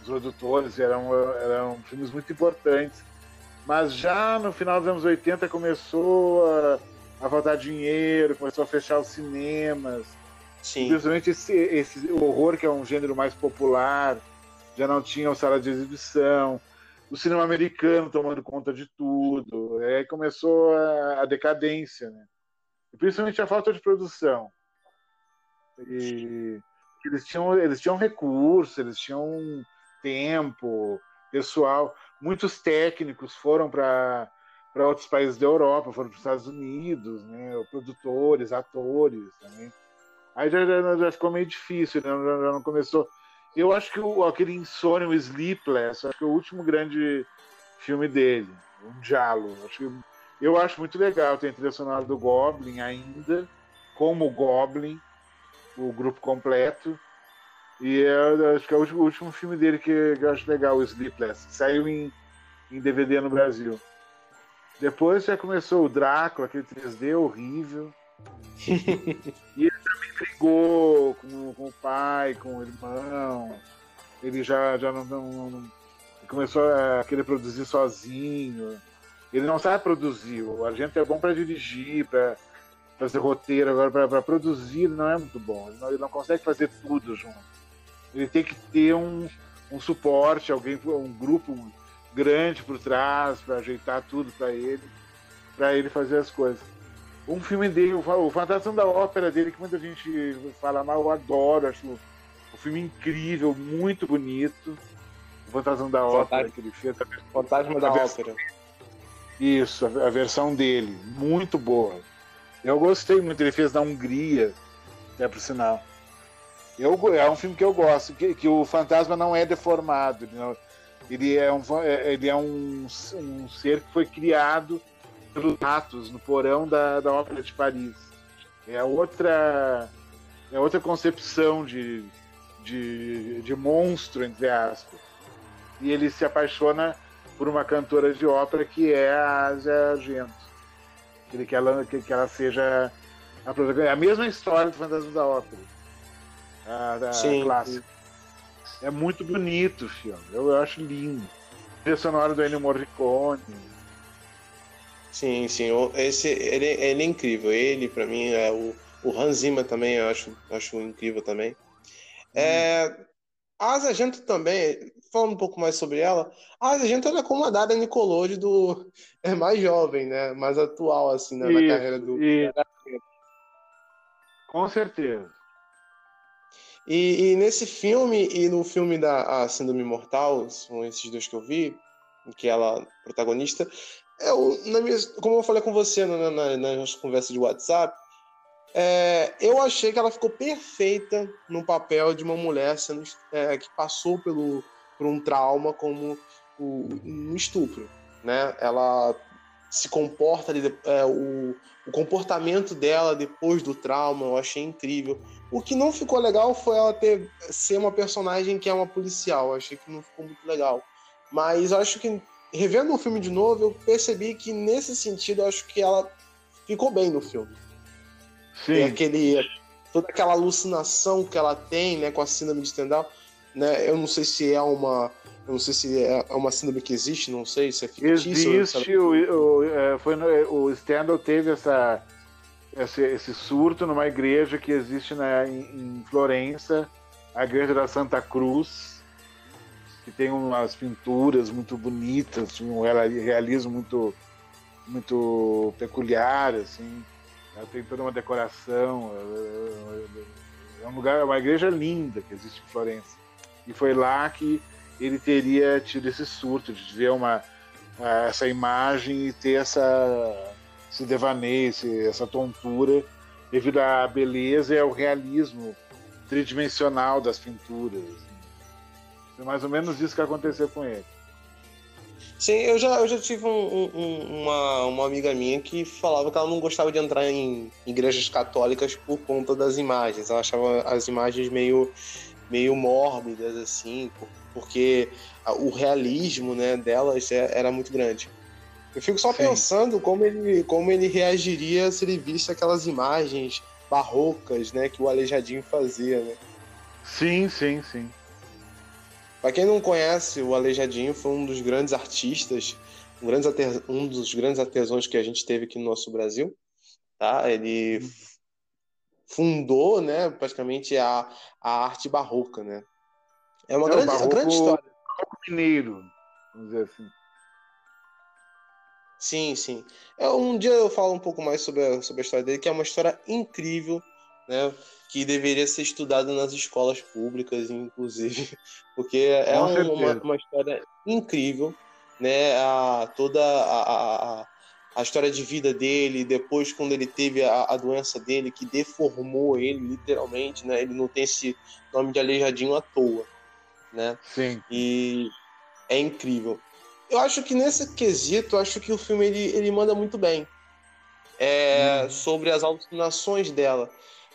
os produtores, eram, eram filmes muito importantes. Mas já no final dos anos 80 começou a, a faltar dinheiro, começou a fechar os cinemas. Sim. Principalmente esse, esse horror, que é um gênero mais popular, já não tinha sala de exibição. O cinema americano tomando conta de tudo. Aí começou a, a decadência, né? E principalmente a falta de produção. E eles tinham, eles tinham recursos, eles tinham tempo, pessoal. Muitos técnicos foram para para outros países da Europa, foram para os Estados Unidos, né? produtores, atores também. Aí já, já, já ficou meio difícil, né? já, já, não começou. Eu acho que o, aquele Insônia, o Sleepless, acho que é o último grande filme dele, um Diálogo. Acho eu acho muito legal, tem a trilha sonora do Goblin ainda, como Goblin, o grupo completo. E é, acho que é o último, o último filme dele que, que, eu acho legal, o Sleepless. Saiu em, em DVD no Brasil. Depois já começou o Drácula, aquele 3D horrível. e ele também brigou com, com, o pai, com o irmão. Ele já, já não, não, não começou a querer produzir sozinho. Ele não sabe produzir. O Argento é bom para dirigir, para fazer roteiro, agora para produzir não é muito bom. Ele não, ele não, consegue fazer tudo junto. Ele tem que ter um, um suporte, alguém, um grupo grande por trás para ajeitar tudo para ele, para ele fazer as coisas. Um filme dele, o Fantasma da Ópera dele, que muita gente fala mal, eu adoro, acho um filme incrível, muito bonito. O Fantasma da Ópera que ele fez. Fantasma da Ópera. Isso, a versão dele, muito boa eu gostei muito, ele fez na Hungria, é por sinal. Eu, é um filme que eu gosto, que, que o fantasma não é deformado. Ele, não, ele é, um, é, ele é um, um ser que foi criado pelos ratos no porão da, da Ópera de Paris. É outra, é outra concepção de, de, de monstro, entre aspas. E ele se apaixona por uma cantora de ópera que é a Asia Argento. Que ela, que, que ela seja a protagonista. É a mesma história do Fantasma da Ópera. A, da sim, clássica. É muito bonito o filme. Eu, eu acho lindo. A sonora do Ennio Morricone. Sim, sim. Esse, ele, ele é incrível. Ele, para mim, é o, o Hans Zimmer também, eu acho, acho incrível também. Hum. É, a Asa Gento também, falando um pouco mais sobre ela, a Gento é como a Dada Nicolodi do é mais jovem, né? Mais atual, assim, né? Isso, na carreira do. Isso. Com certeza. E, e, nesse filme e no filme da a Síndrome Mortal, são esses dois que eu vi, que ela é protagonista, eu, na minha, como eu falei com você na, na, nas conversas de WhatsApp, é, eu achei que ela ficou perfeita no papel de uma mulher sendo, é, que passou pelo, por um trauma como o, um estupro. Né? Ela se comporta ali, é, o, o comportamento dela depois do trauma eu achei incrível. O que não ficou legal foi ela ter ser uma personagem que é uma policial. Eu achei que não ficou muito legal. Mas eu acho que revendo o filme de novo, eu percebi que nesse sentido eu acho que ela ficou bem no filme. Sim. Tem aquele toda aquela alucinação que ela tem, né, com a síndrome de Stendhal, né? Eu não sei se é uma eu não sei se é uma síndrome que existe, não sei se é fictício. Existe, o, o, é, foi no, o Stendhal teve essa esse, esse surto numa igreja que existe na, em, em Florença, a igreja da Santa Cruz, que tem umas pinturas muito bonitas, um realismo muito, muito peculiar, assim. Ela tem toda uma decoração. É um lugar, é uma igreja linda que existe em Florença. E foi lá que ele teria tido esse surto de ver uma essa imagem e ter essa esse devaneio, essa tontura devido à beleza e ao realismo tridimensional das pinturas. Foi mais ou menos isso que aconteceu com ele. Sim, eu já, eu já tive um, um, uma, uma amiga minha que falava que ela não gostava de entrar em igrejas católicas por conta das imagens. Ela achava as imagens meio, meio mórbidas, assim, porque o realismo né, delas é, era muito grande. Eu fico só Sim. pensando como ele, como ele reagiria se ele visse aquelas imagens barrocas, né, que o Aleijadinho fazia, né? Sim, sim, sim. Para quem não conhece, o Aleijadinho foi um dos grandes artistas, um, grandes um dos grandes artesãos que a gente teve aqui no nosso Brasil, tá? Ele uhum. Fundou, né, praticamente a, a arte barroca, né? É uma é, grande, barroco, grande história. Barroco mineiro, vamos dizer assim. Sim, sim. É, um dia eu falo um pouco mais sobre a, sobre a história dele, que é uma história incrível, né? Que deveria ser estudada nas escolas públicas, inclusive, porque é um, uma, uma, história incrível, né? A, toda a, a, a, história de vida dele, depois quando ele teve a, a doença dele, que deformou ele, literalmente, né? Ele não tem esse nome de aleijadinho à toa, né? Sim. E é incrível eu acho que nesse quesito, acho que o filme ele, ele manda muito bem. É, hum. Sobre as alucinações dela.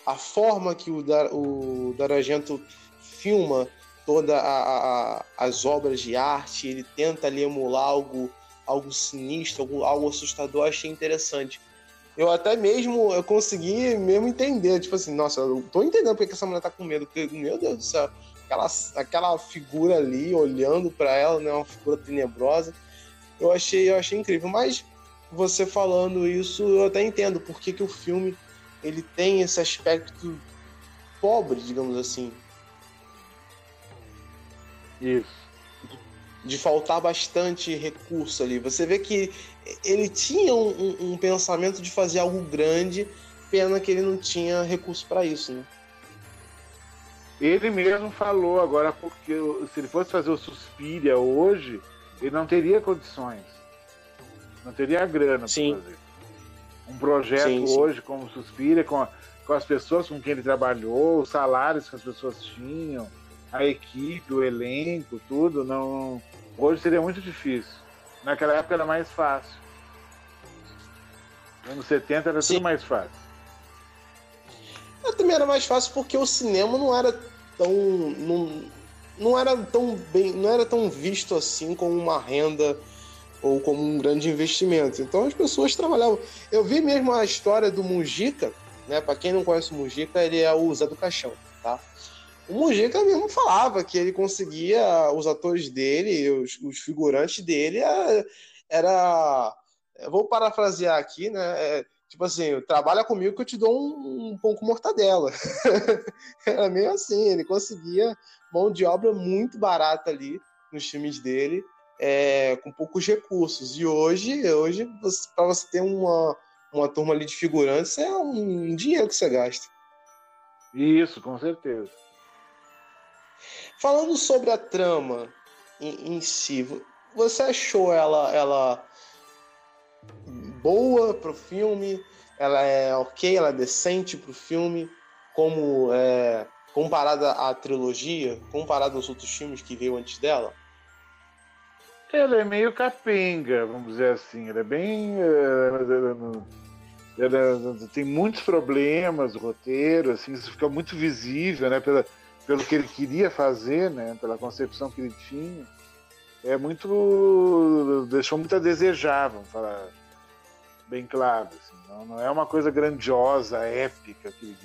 A forma que o, Dar, o Daragento filma todas as obras de arte, ele tenta ali emular algo, algo sinistro, algo, algo assustador, achei interessante. Eu até mesmo eu consegui mesmo entender, tipo assim, nossa, eu tô entendendo porque essa mulher tá com medo, porque, meu Deus do céu, aquela, aquela figura ali olhando para ela, né, uma figura tenebrosa. Eu achei, eu achei incrível, mas você falando isso, eu até entendo por que, que o filme ele tem esse aspecto pobre, digamos assim. Isso. De faltar bastante recurso ali. Você vê que ele tinha um, um, um pensamento de fazer algo grande, pena que ele não tinha recurso para isso, né? Ele mesmo falou agora, porque se ele fosse fazer o Suspiria hoje, ele não teria condições. Não teria a grana para fazer. Um projeto sim, sim. hoje como Suspiria, com, a, com as pessoas com quem ele trabalhou, os salários que as pessoas tinham, a equipe, o elenco, tudo, não. Hoje seria muito difícil. Naquela época era mais fácil. Nos anos 70 era sim. tudo mais fácil. Eu também era mais fácil porque o cinema não era tão. Não, não era tão bem. não era tão visto assim como uma renda ou como um grande investimento. Então as pessoas trabalhavam. Eu vi mesmo a história do Mujica, né? Para quem não conhece o Mujica, ele é o Zé do Caixão? O Mujica mesmo falava que ele conseguia, os atores dele, os, os figurantes dele, era, era. Vou parafrasear aqui, né? É, Tipo assim, trabalha comigo que eu te dou um, um pão com mortadela. Era meio assim, ele conseguia mão de obra muito barata ali nos times dele, é, com poucos recursos. E hoje, hoje para você ter uma, uma turma ali de figurantes, é um dinheiro que você gasta. Isso, com certeza. Falando sobre a trama em, em si, você achou ela, ela boa pro filme, ela é ok, ela é decente pro filme, como é, comparada à trilogia, comparada aos outros filmes que veio antes dela? Ela é meio capenga, vamos dizer assim. Ela é bem. Ela, ela tem muitos problemas, o roteiro, assim, isso fica muito visível, né? Pela, pelo que ele queria fazer, né? Pela concepção que ele tinha. É muito. deixou muito a desejar, vamos falar bem claro. Assim, não, não, é uma coisa grandiosa, épica que ele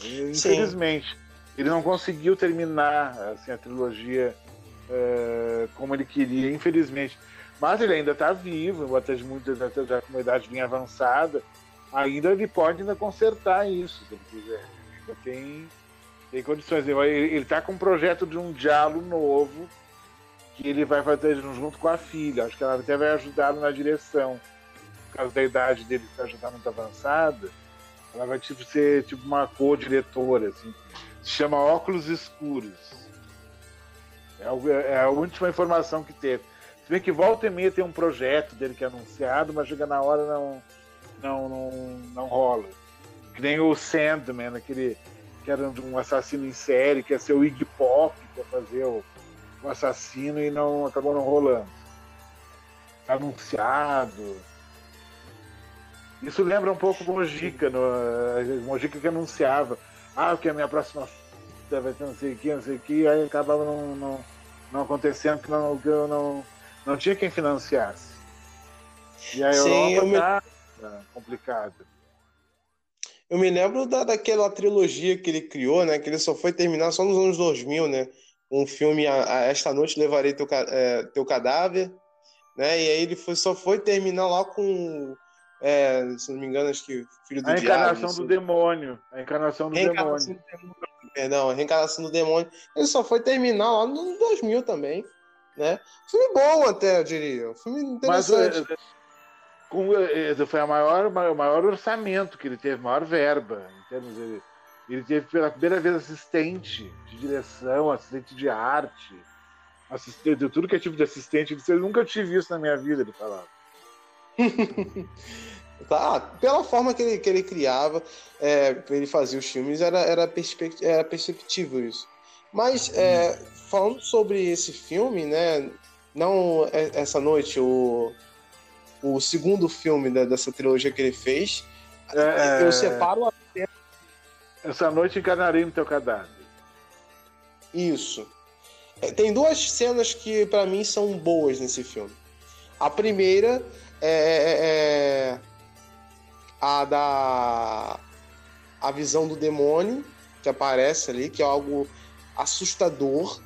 queria. infelizmente, Sim. ele não conseguiu terminar assim, a trilogia é, como ele queria, infelizmente. Mas ele ainda está vivo, embora muito já com uma idade bem avançada. ainda ele pode ainda consertar isso, se ele quiser. Ainda tem, tem condições. Ele está com um projeto de um diálogo novo que ele vai fazer junto com a filha. Acho que ela até vai ajudá-lo na direção. Por causa da idade dele que já está muito avançada, ela vai tipo, ser tipo uma co-diretora, assim. Se chama Óculos Escuros. É a, é a última informação que teve. Se bem que volta e meia tem um projeto dele que é anunciado, mas chega na hora não, não, não, não rola. Que nem o Sandman, aquele que era um assassino em série, que ia ser o Iggy Pop, ia fazer o, o assassino e não acabou não rolando. Anunciado. Isso lembra um pouco Mojica, no, Mojica que anunciava, ah, que a minha próxima vai ter não sei o que, não sei o que, aí acabava não, não, não acontecendo, que, não, que eu não, não tinha quem financiasse. E a Sim, Europa me... tá complicada. Eu me lembro da, daquela trilogia que ele criou, né? Que ele só foi terminar só nos anos 2000, né? Um filme, a, a Esta Noite Levarei Teu, é, teu Cadáver, né? E aí ele foi, só foi terminar lá com é, se não me engano, acho que Filho do A Diabo, encarnação do demônio. A encarnação do reencarnação demônio. Do demônio. Perdão, a reencarnação do demônio. Ele só foi terminar lá no 2000 também. Né? Filme bom até, eu diria. Filme interessante. Mas, é, com, foi a maior, o maior orçamento que ele teve, maior verba. Em termos de, ele teve pela primeira vez assistente de direção, assistente de arte, assistente, tudo que é tipo de assistente. Eu nunca tive isso na minha vida, ele falava. tá? Pela forma que ele, que ele criava, é, ele fazia os filmes, era, era, perspect, era perceptível isso. Mas, é, falando sobre esse filme, né? Não é, essa noite, o, o segundo filme da, dessa trilogia que ele fez, é, eu separo a... Essa noite encarnarei no teu cadáver. Isso. É, tem duas cenas que para mim são boas nesse filme. A primeira é, é, é, a da a visão do demônio que aparece ali, que é algo assustador,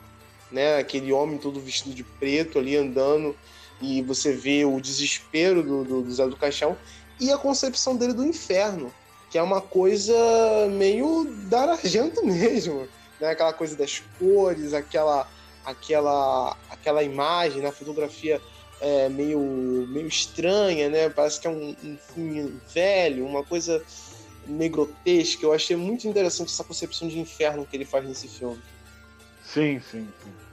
né? Aquele homem todo vestido de preto ali andando e você vê o desespero do, do, do Zé do Caixão e a concepção dele do inferno, que é uma coisa meio dar argento mesmo, né? Aquela coisa das cores, aquela aquela aquela imagem na fotografia é, meio, meio estranha, né? Parece que é um, um filme velho, uma coisa meio. Eu achei muito interessante essa concepção de inferno que ele faz nesse filme. Sim, sim, sim.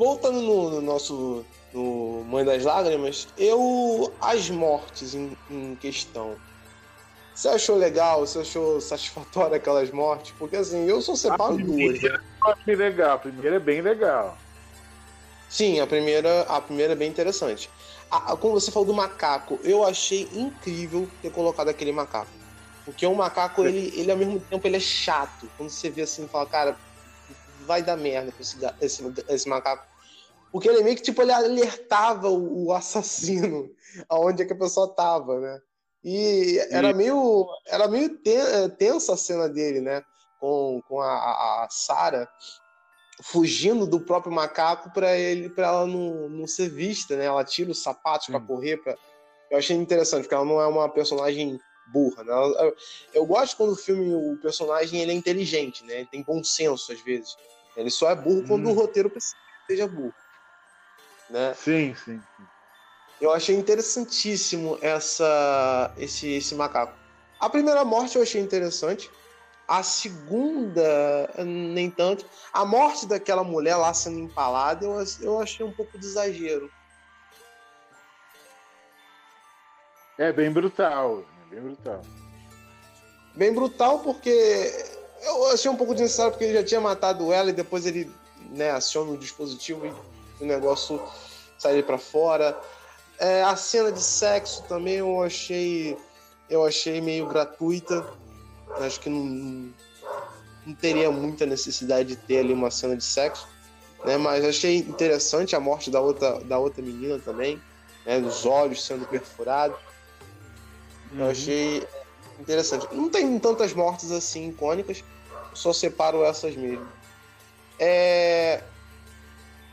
Voltando no, no nosso no Mãe das Lágrimas, eu as mortes em, em, questão. Você achou legal? Você achou satisfatório aquelas mortes? Porque assim, eu só separo duas. Né? É legal, a primeira é bem legal. Sim, a primeira, a primeira é bem interessante. A, a, como você falou do macaco, eu achei incrível ter colocado aquele macaco. Porque o macaco, ele, ele ao mesmo tempo, ele é chato. Quando você vê assim, fala, cara, vai dar merda com esse, esse, esse macaco. Porque ele meio que, tipo, ele alertava o, assassino aonde é que a pessoa tava, né? E era meio, era meio tensa a cena dele, né? Com, com a, a Sarah fugindo do próprio macaco para ele para ela não, não ser vista, né? Ela tira os sapatos para correr. Pra... Eu achei interessante, porque ela não é uma personagem burra, né? Eu, eu gosto quando o filme, o personagem ele é inteligente, né? Ele tem bom senso às vezes. Ele só é burro quando hum. o roteiro precisa que seja burro. Né? Sim, sim. Eu achei interessantíssimo essa, esse, esse macaco. A primeira morte eu achei interessante. A segunda, nem tanto. A morte daquela mulher lá sendo empalada, eu, eu achei um pouco de exagero. É bem brutal, bem brutal. Bem brutal porque eu achei um pouco desnecessário porque ele já tinha matado ela e depois ele né, aciona o dispositivo e o negócio sai para fora. É, a cena de sexo também eu achei eu achei meio gratuita Acho que não, não teria muita necessidade de ter ali uma cena de sexo. Né? Mas achei interessante a morte da outra, da outra menina também, né? Os olhos sendo perfurados. Uhum. Eu achei interessante. Não tem tantas mortes assim icônicas, só separo essas mesmo. É...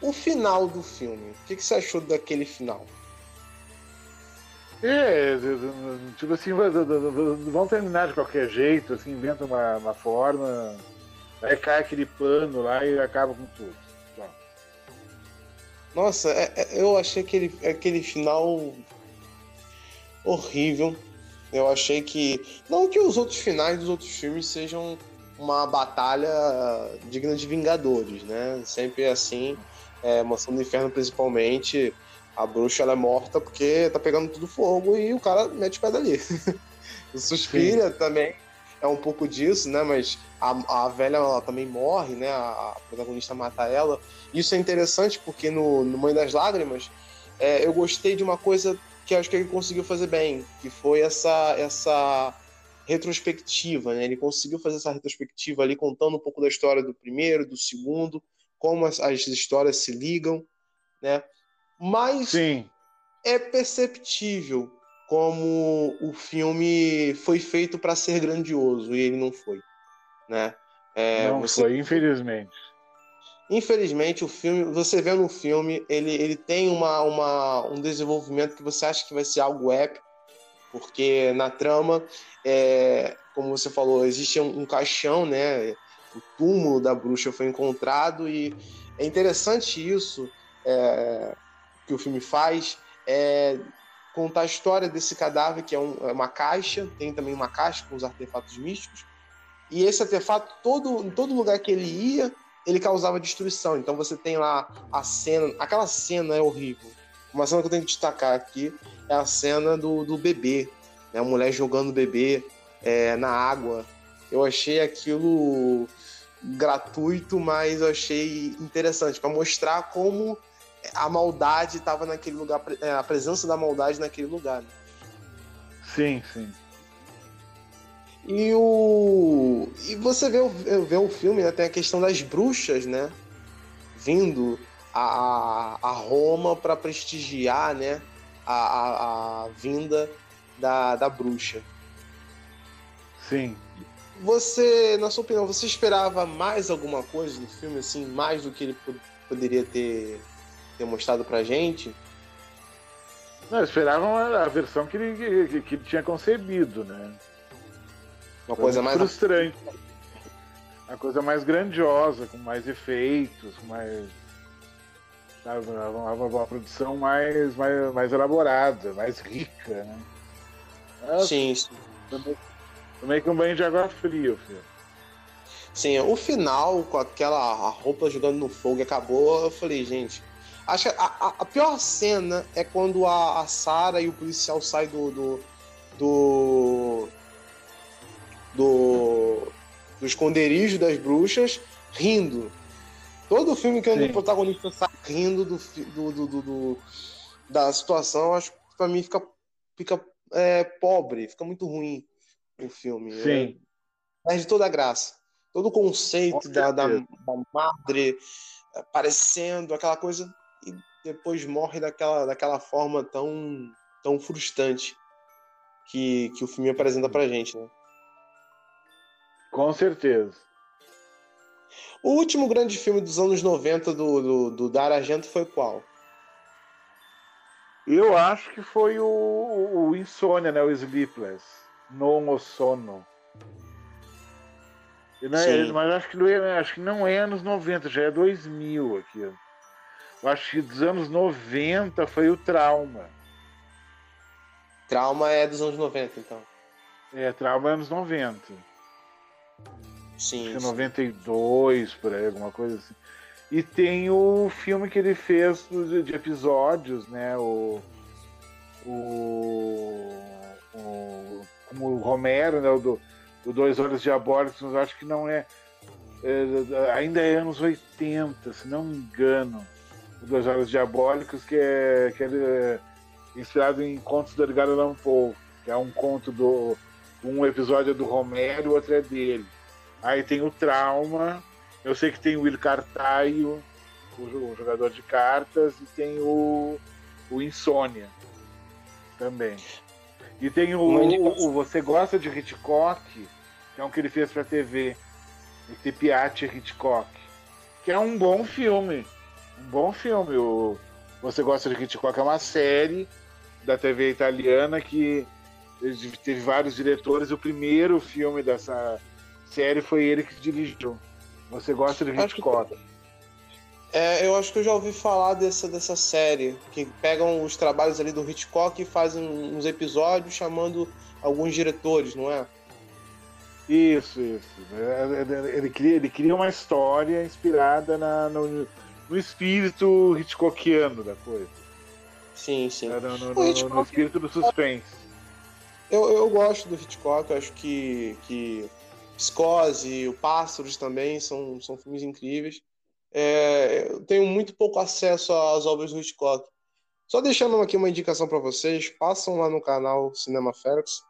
O final do filme, o que, que você achou daquele final? É, tipo assim, vão terminar de qualquer jeito, assim, inventa uma, uma forma, aí cai aquele pano lá e acaba com tudo. Nossa, é, é, eu achei aquele, aquele final horrível. Eu achei que. Não que os outros finais dos outros filmes sejam uma batalha digna de Vingadores, né? Sempre é assim. É, Mansão do Inferno, principalmente, a bruxa ela é morta porque tá pegando tudo fogo e o cara mete o pé dali. Suspira Sim. também é um pouco disso, né? Mas a, a velha ela também morre, né? A, a, protagonista mata ela. Isso é interessante porque no, no Mãe das Lágrimas é, eu gostei de uma coisa que acho que ele conseguiu fazer bem, que foi essa essa retrospectiva, né? Ele conseguiu fazer essa retrospectiva ali contando um pouco da história do primeiro, do segundo, como as, as histórias se ligam, né? Mas Sim. é perceptível como o filme foi feito para ser grandioso e ele não foi, né? É, não você... foi, infelizmente. Infelizmente, o filme, você vê no filme, ele, ele tem uma, uma, um desenvolvimento que você acha que vai ser algo épico, porque na trama, é, como você falou, existe um, um caixão, né? O túmulo da bruxa foi encontrado e é interessante isso. É, que o filme faz é contar a história desse cadáver, que é, um, é uma caixa, tem também uma caixa com os artefatos místicos. E esse artefato, todo, em todo lugar que ele ia, ele causava destruição. Então você tem lá a cena, aquela cena é horrível. Uma cena que eu tenho que destacar aqui é a cena do, do bebê, né? a mulher jogando o bebê é, na água. Eu achei aquilo gratuito, mas eu achei interessante para mostrar como a maldade estava naquele lugar, é, a presença da maldade naquele lugar. Né? Sim, sim. E o e você vê, vê o filme, né, tem a questão das bruxas, né, vindo a, a Roma para prestigiar, né, a, a, a, vinda da, da bruxa. Sim. Você, na sua opinião, você esperava mais alguma coisa do filme, assim, mais do que ele poderia ter ter mostrado pra gente. Não, esperavam a versão que ele, que, que ele tinha concebido, né? Uma Foi coisa mais frustrante. Uma coisa mais grandiosa, com mais efeitos, com mais. Sabe, uma, uma, uma produção mais, mais, mais elaborada, mais rica, né? sim, sim. Tomei, com um banho de água fria, filho. Sim, o final, com aquela roupa jogando no fogo e acabou, eu falei, gente, Acho que a, a, pior cena é quando a, a Sarah e o policial saem do, do, do, do, do esconderijo das bruxas rindo. Todo filme que o protagonista sai rindo do, do, do, do, da situação, acho que pra mim fica, fica é, pobre, fica muito ruim o filme. Sim. É, perde toda a graça. Todo o conceito da, da, da madre aparecendo, aquela coisa e depois morre daquela, daquela forma tão, tão frustrante que, que o filme apresenta pra gente, né? Com certeza. O último grande filme dos anos 90 do, do, do Dar Argento foi qual? Eu acho que foi o, o Insônia, né? O Sleepless. Non o Sono. Não é, mas acho que, não é, acho que não é anos 90, já é 2000 aqui. Eu acho que dos anos 90 foi o Trauma. Trauma é dos anos 90, então. É, Trauma é anos 90. Sim. Acho que 92, por aí, alguma coisa assim. E tem o filme que ele fez de episódios, né? O. O. o como o Romero, né? O do, do Dois Olhos Diabólicos, mas acho que não é, é. Ainda é anos 80, se não me engano. Dois Jogos Diabólicos, que é, que é inspirado em contos do Edgar Allan Poe, que é um conto do. Um episódio é do Romero, o outro é dele. Aí tem o Trauma, eu sei que tem o Will Cartaio, o, jogador de cartas, e tem o, o Insônia também. E tem o, o, o, Você Gosta de Hitchcock, que é um que ele fez pra TV, o Tepiate Hitchcock, que é um bom filme um bom filme. O Você Gosta de Hitchcock é uma série da TV italiana que teve vários diretores. O primeiro filme dessa série foi ele que dirigiu. Você gosta de Hitchcock? É, eu acho que eu já ouvi falar dessa, dessa série, que pegam os trabalhos ali do Hitchcock e fazem uns episódios chamando alguns diretores, não é? Isso, isso. É, é, ele cria, ele cria uma história inspirada na, no, no espírito Hitchcockiano da coisa. Sim, sim. No, no, no, Hitchcock... no espírito do suspense. Eu, eu gosto do Hitchcock, acho que, que Psicose, o Pássaros também são, são filmes incríveis. É, eu tenho muito pouco acesso às obras do Hitchcock. Só deixando aqui uma indicação para vocês, passam lá no canal Cinema Ferox,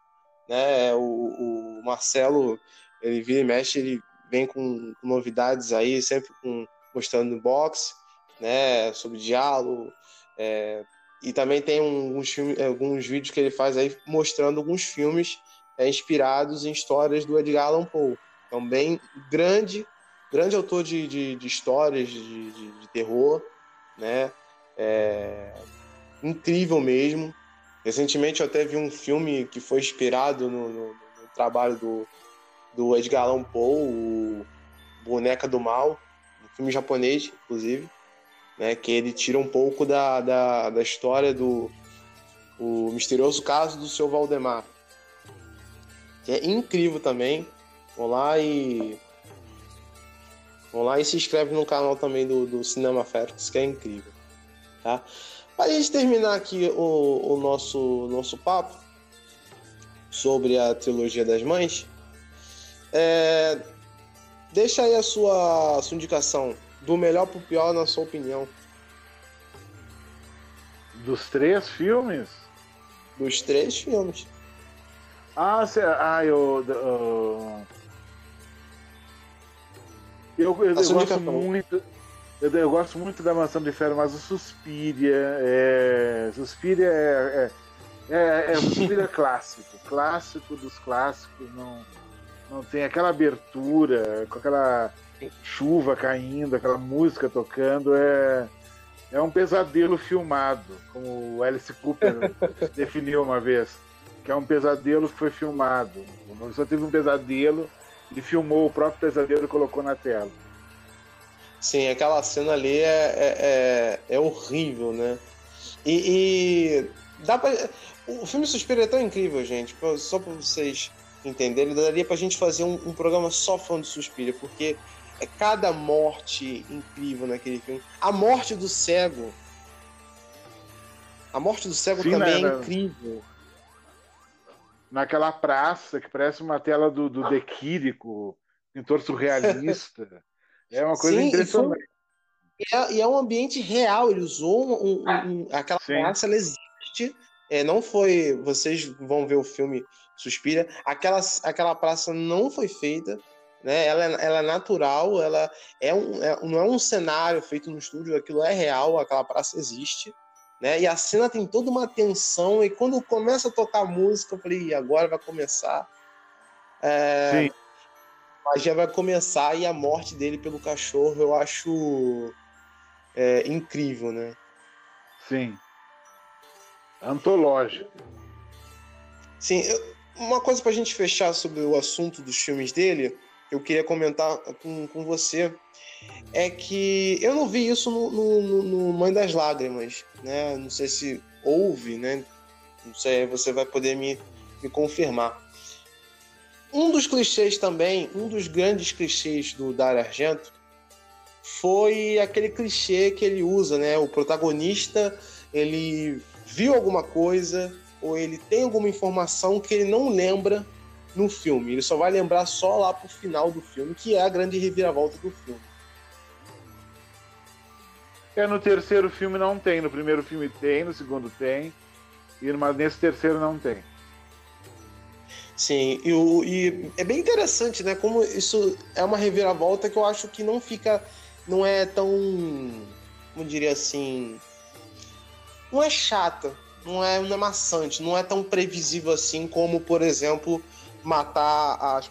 né? O, o, Marcelo, ele vira e mexe, ele vem com, novidades aí, sempre com, mostrando box, né? Sobre diálogo, é, e também tem alguns, filmes, alguns vídeos que ele faz aí mostrando alguns filmes é, inspirados em histórias do Edgar Allan Poe. Então, bem grande grande autor de, de, de histórias de, de, de, terror, né? É, incrível mesmo. Recentemente eu até vi um filme que foi inspirado no, no, no trabalho do, do Edgar Allan Poe, o Boneca do Mal, um filme japonês, inclusive, né? Que ele tira um pouco da, da, da história do o misterioso caso do seu Valdemar. Que é incrível também. Vou lá e Vão lá e se inscreve no canal também do, do Cinema Ferx, que é incrível. Tá? Para a gente terminar aqui o, o, nosso, nosso papo sobre a trilogia das mães, é, deixa aí a sua, a sua indicação do melhor para o pior, na sua opinião. Dos três filmes? Dos três filmes. Ah, cê, ah eu, eu eu, eu, eu gosto muito. Eu, eu, gosto muito da Mansão de Ferro, mas o Suspiria é. Suspiria é. É, é, é Suspiria clássico. Clássico dos clássicos. Não, não tem aquela abertura, com aquela chuva caindo, aquela música tocando. É, é um pesadelo filmado, como o Alice Cooper definiu uma vez. Que é um pesadelo que foi filmado. O só teve um pesadelo e filmou o próprio pesadelo e colocou na tela. Sim, aquela cena ali é, é, é, é horrível, né? E, e, dá pra. O filme Suspiro é tão incrível, gente. Só pra vocês entenderem, daria pra gente fazer um, um programa só falando de Suspiro, porque é cada morte incrível naquele filme. A morte do cego. A morte do cego Sim, também né, é incrível naquela praça que parece uma tela do, do De Quirico, pintor surrealista. é uma coisa Sim, impressionante. E, é, e é, um ambiente real, ele usou um, um, um, aquela Sim. praça, ela existe. É, não foi. Vocês vão ver o filme Suspira. Aquela, aquela praça não foi feita. Né? Ela, é, ela é natural, ela é um, é, não é um cenário feito no estúdio, aquilo é real, aquela praça existe né? E a cena tem toda uma tensão, e quando começa a tocar a música, eu falei, agora vai começar. É, Sim. A magia vai começar e a morte dele pelo cachorro eu acho é, incrível, né? Sim. Antológico. Sim, uma coisa para a gente fechar sobre o assunto dos filmes dele, eu queria comentar com, com você é que eu não vi isso no, no, no, Mãe das Lágrimas, né? Não sei se houve, né? Não sei, você vai poder me, me confirmar. Um dos clichês também, um dos grandes clichês do Dario Argento foi aquele clichê que ele usa, né? O protagonista, ele viu alguma coisa ou ele tem alguma informação que ele não lembra no filme. Ele só vai lembrar só lá pro final do filme, que é a grande reviravolta do filme. É, no terceiro filme não tem, no primeiro filme tem, no segundo tem, e mas nesse terceiro não tem. Sim, e, o, e é bem interessante, né? Como isso é uma reviravolta que eu acho que não fica. não é tão. como diria assim. não é chata, não é, não é maçante, não é tão previsível assim como, por exemplo, matar as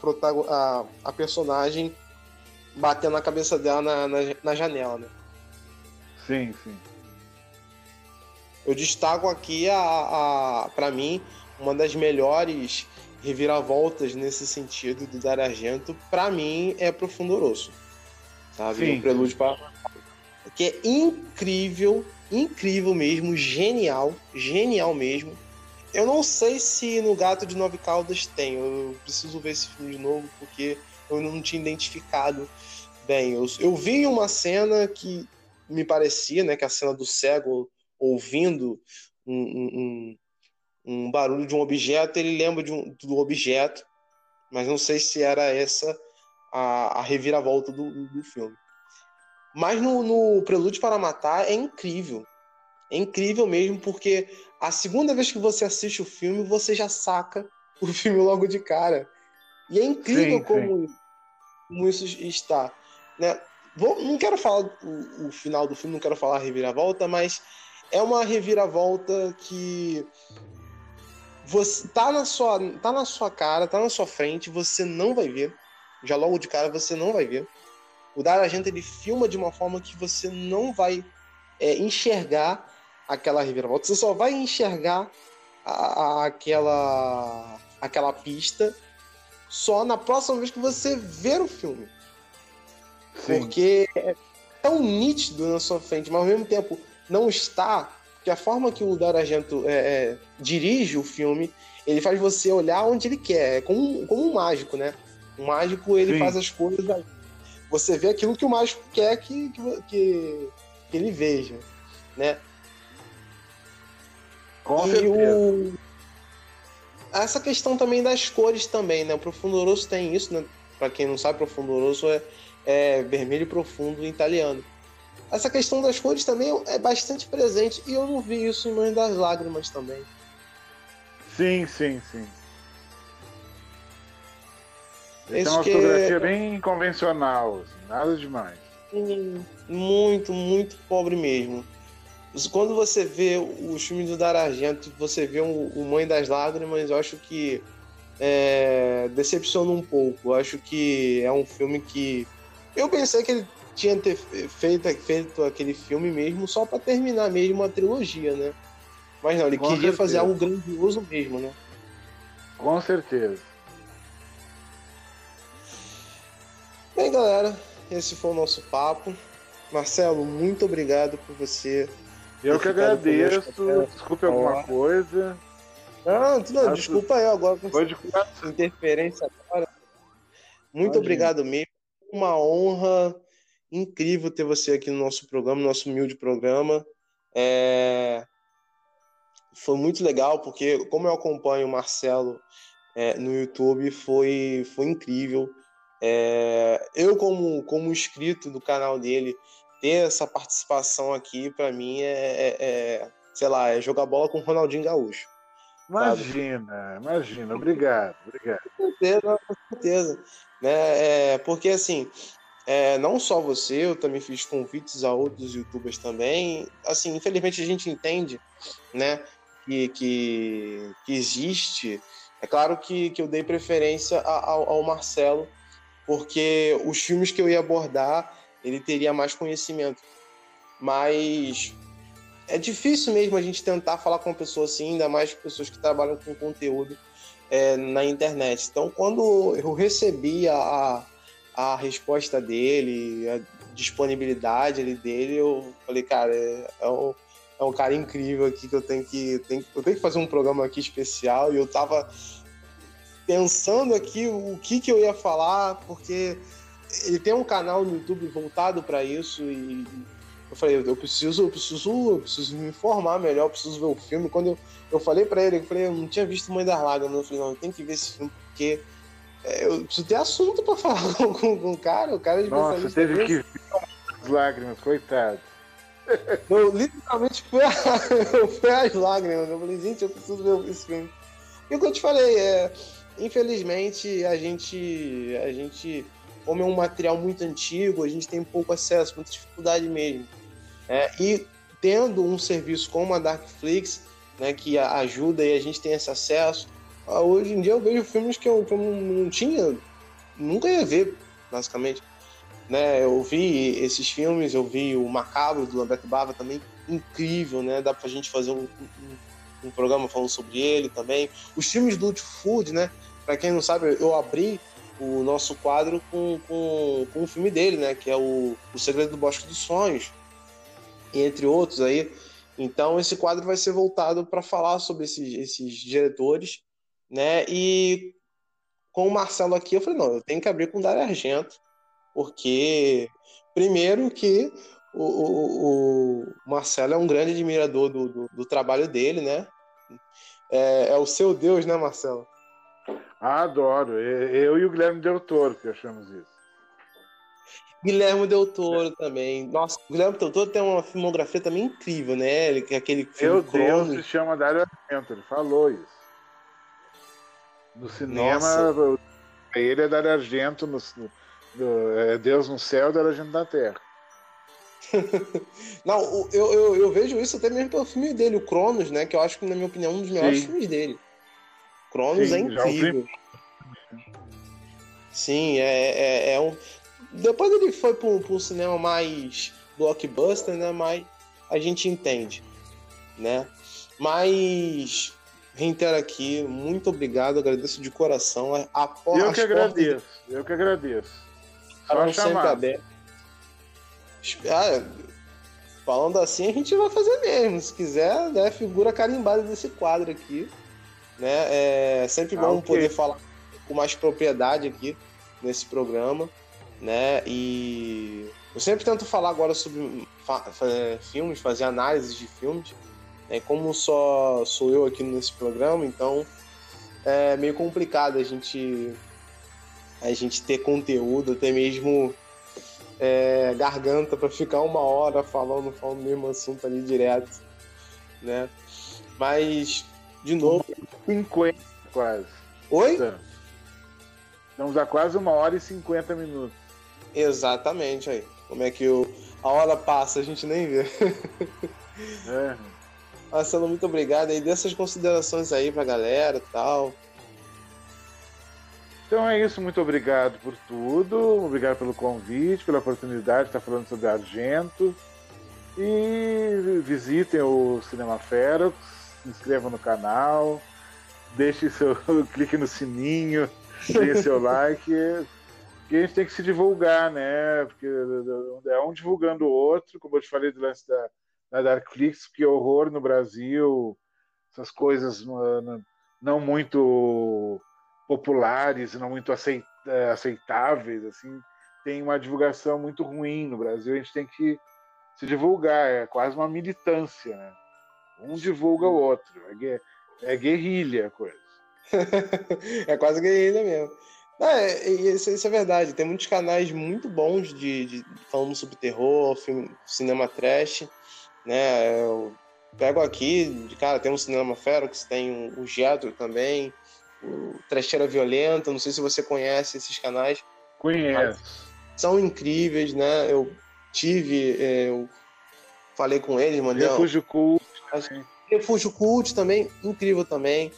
a, a personagem batendo na cabeça dela na, na, na janela, né? Sim, sim. eu destaco aqui a, a para mim uma das melhores reviravoltas nesse sentido do Dario Argento, para mim é Profundoroso. Sabe? Sim. O Prelúdio para que é incrível, incrível mesmo, genial, genial mesmo. Eu não sei se no Gato de Nove Caldas tem, eu preciso ver esse filme de novo porque eu não tinha identificado bem. Eu, eu vi uma cena que me parecia, né, que a cena do cego ouvindo um, um, um barulho de um objeto, ele lembra de um, do objeto, mas não sei se era essa a, a reviravolta do, do filme. Mas no, no Prelúdio para Matar é incrível. É incrível mesmo, porque a segunda vez que você assiste o filme, você já saca o filme logo de cara. E é incrível sim, como, sim. como, isso está. Né? Vou, não quero falar o, o, final do filme, não quero falar a reviravolta, mas é uma reviravolta que você tá na sua, tá na sua cara, tá na sua frente, você não vai ver. Já logo de cara você não vai ver. O Dario Argento ele filma de uma forma que você não vai é, enxergar aquela reviravolta. Você só vai enxergar a, a, aquela aquela pista só na próxima vez que você ver o filme. Sim. Porque é tão nítido na sua frente, mas ao mesmo tempo não está que a forma que o Dario Argento é, é, dirige o filme, ele faz você olhar onde ele quer, é como, como um mágico, né? O mágico, ele Sim. faz as coisas, você vê aquilo que o mágico quer que, que, que, que ele veja, né? Com e certeza. O... Essa questão também das cores também, né? O Profundoroso tem isso, né? Para quem não sabe, Profundoroso é, é vermelho profundo em italiano essa questão das cores também é bastante presente e eu não vi isso em Mãe das Lágrimas também. Sim, sim, sim. Esse é uma fotografia bem convencional, assim, nada demais. muito, muito pobre mesmo. Quando você vê os filmes do Dar Argento, você vê o Mãe das Lágrimas, eu acho que é, decepciona um pouco. Eu acho que é um filme que. Eu pensei que ele tinha ter feito, feito aquele filme mesmo só para terminar mesmo a trilogia, né? Mas não, ele Com queria certeza. fazer algo grandioso mesmo, né? Com certeza. Bem, galera, esse foi o nosso papo. Marcelo, muito obrigado por você. Eu que agradeço. Desculpe alguma coisa. Não, não desculpa eu agora com de interferência agora. Muito Pode obrigado ir. mesmo. Uma honra incrível ter você aqui no nosso programa, nosso humilde programa. É... Foi muito legal, porque como eu acompanho o Marcelo é, no YouTube, foi, foi incrível. É... Eu, como, como inscrito do canal dele, ter essa participação aqui, para mim, é, é, é, sei lá, é jogar bola com o Ronaldinho Gaúcho. Imagina, sabe? imagina, obrigado, obrigado. Com certeza, com certeza. Né? É, porque assim, é, não só você, eu também fiz convites a outros youtubers também. Assim, infelizmente a gente entende, né, que, que, que existe. É claro que, que eu dei preferência ao, ao Marcelo, porque os filmes que eu ia abordar, ele teria mais conhecimento. Mas é difícil mesmo a gente tentar falar com uma pessoa assim, ainda mais pessoas que trabalham com conteúdo é, na internet. Então, quando eu recebi a, a resposta dele, a disponibilidade dele, eu falei, cara, é, é, um, é um cara incrível aqui que eu tenho que, tenho, eu tenho que fazer um programa aqui especial e eu tava pensando aqui o que que eu ia falar, porque ele tem um canal no YouTube voltado para isso e eu falei, eu preciso, eu preciso, eu preciso me informar melhor, eu preciso ver o filme. Quando eu, eu falei para ele, eu falei, eu não tinha visto Mãe das Lágrimas, eu falei, não, eu tenho que ver esse filme porque é, eu preciso ter assunto pra falar com, com, com o cara. O cara de Nossa, teve desse. que ver as lágrimas, coitado. Eu literalmente foi, a, foi as lágrimas. Eu falei, gente, eu preciso ver esse filme. E o que eu te falei, é, infelizmente, a gente, a gente, como é um material muito antigo, a gente tem pouco acesso, muita dificuldade mesmo. É, e tendo um serviço como a Darkflix, né, que ajuda e a gente tem esse acesso, hoje em dia eu vejo filmes que eu, que eu não tinha, nunca ia ver, basicamente. né? Eu vi esses filmes, eu vi o Macabro do Lamberto Bava também, incrível, né? Dá pra gente fazer um, um, um programa falando sobre ele também. Os filmes do Food, né? Pra quem não sabe, eu abri o nosso quadro com, com, com o filme dele, né? Que é o, o Segredo do Bosque dos Sonhos, entre outros aí. Então esse quadro vai ser voltado para falar sobre esses, esses diretores, né? E com o Marcelo aqui, eu falei, não, eu tenho que abrir com o Dario Argento, porque primeiro que o, o, o Marcelo é um grande admirador do, do, do trabalho dele, né? É, é, o seu Deus, né, Marcelo? Adoro. Eu e o Guilherme Del Toro que achamos isso. Guilherme Del Toro também. Nossa, o Guilherme Del Toro tem uma filmografia também incrível, né? Ele, aquele filme Meu Deus, se chama Dario Argento, ele falou isso. No cinema, Nossa. ele é Dario Argento, no, no, é Deus no céu, Dario Argento na terra. Não, eu, eu, eu, vejo isso até mesmo pelo filme dele, o Cronos, né? Que eu acho que, na minha opinião, é um dos melhores Sim. filmes dele. Cronos Sim, é incrível. Sim, é, é, é, um. Depois ele foi para um, cinema mais blockbuster, né? Mas a gente entende, né? Mas reitero aqui, muito obrigado, agradeço de coração. A, eu que agradeço, de... eu que agradeço. Só sempre aberto. Ah, falando assim, a gente vai fazer mesmo. Se quiser, né, figura carimbada desse quadro aqui. Né? É sempre bom ah, okay. poder falar com mais propriedade aqui nesse programa. Né? E eu sempre tento falar agora sobre fa filmes, fazer análises de filmes. Né? Como só sou eu aqui nesse programa, então é meio complicado a gente a gente ter conteúdo, até mesmo é, garganta para ficar uma hora falando, falando o mesmo assunto ali direto, né? Mas, de novo... 50 quase. Oi? Estamos a quase uma hora e 50 minutos. Exatamente, aí. Como é que o, a hora passa, a gente nem vê. é. Marcelo, muito obrigado aí. Dessas considerações aí pra galera e tal. Então é isso, muito obrigado por tudo, obrigado pelo convite, pela oportunidade de estar falando sobre Argento. E visitem o Cinema Ferox, se inscrevam no canal, deixe seu clique no sininho, dê seu like. Que a gente tem que se divulgar, né? Porque é um divulgando o outro, como eu te falei do lance da, da Darkflix, que horror no Brasil, essas coisas não muito populares não muito é, aceitáveis, assim, tem uma divulgação muito ruim no Brasil. A gente tem que se divulgar, é quase uma militância, né? Um divulga o outro, é, é guerrilha a coisa. é quase guerrilha mesmo. É, isso, isso, é verdade. Tem muitos canais muito bons de, de falando sobre terror, filme, cinema trash, né? Eu pego aqui, de cara, tem um cinema Ferox, tem o Getro também, o Trecheira Violenta, não sei se você conhece esses canais. Conheço. São incríveis, né? Eu tive, eu falei com eles, mandei. Refúgio Cult. Refúgio Cult também, incrível também,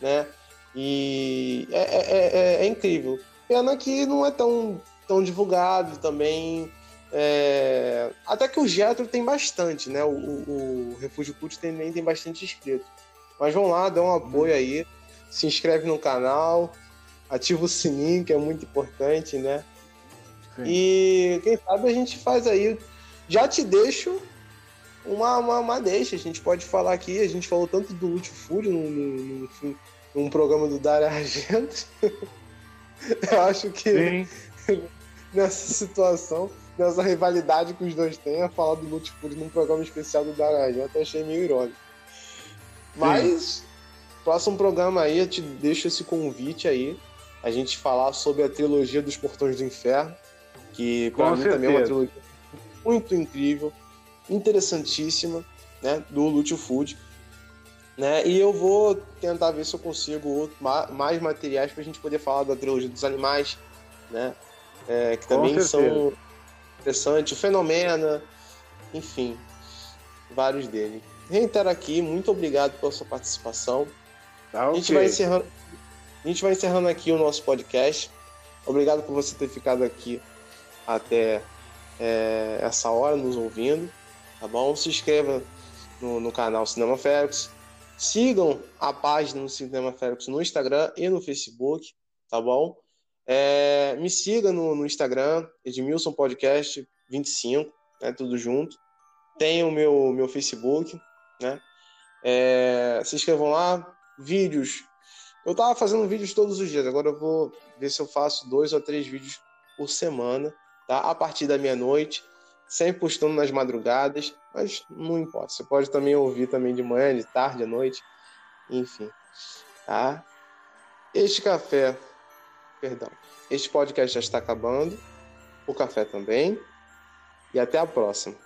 né? E é, é, é, é, incrível. Pena que não é tão, tão divulgado também. É... Até que o Getro tem bastante, né? O, o, o Refúgio Cult também tem bastante inscrito. Mas vão lá, dão um apoio aí se inscreve no canal, ativa o sininho, que é muito importante, né? Sim. E quem sabe a gente faz aí. Já te deixo uma, uma, uma, deixa. A gente pode falar aqui, a gente falou tanto do Útil Fúrio num, num, num, programa do Dario Argento. Eu acho que nessa situação, nessa rivalidade que os dois têm, a falar do Lute Fúrio num programa especial do Dario Argento, eu achei meio irônico. Mas Próximo programa aí, eu te deixo esse convite aí, a gente falar sobre a trilogia dos Portões do Inferno, que para mim também é uma trilogia muito incrível, interessantíssima, né, do Lúcio Food. Né? E eu vou tentar ver se eu consigo mais materiais para a gente poder falar da trilogia dos animais, né? É, que também são interessantes, o Fenomena, enfim, vários deles. Reitero aqui, muito obrigado pela sua participação. Tá, okay. a, gente vai encerrando, a gente vai encerrando aqui o nosso podcast. Obrigado por você ter ficado aqui até é, essa hora nos ouvindo, tá bom? Se inscreva no, no canal Cinema Félix. Sigam a página do Cinema Félix no Instagram e no Facebook, tá bom? É, me siga no, no Instagram, Edmilson Podcast 25, né, tudo junto. Tem o meu, meu Facebook, né? É, se inscrevam lá, vídeos. Eu tava fazendo vídeos todos os dias, agora eu vou ver se eu faço dois ou três vídeos por semana, tá? A partir da meia-noite, sempre postando nas madrugadas, mas não importa. Você pode também ouvir também de manhã, de tarde, à noite, enfim, tá? Este café, perdão, este podcast já está acabando, o café também, e até a próxima.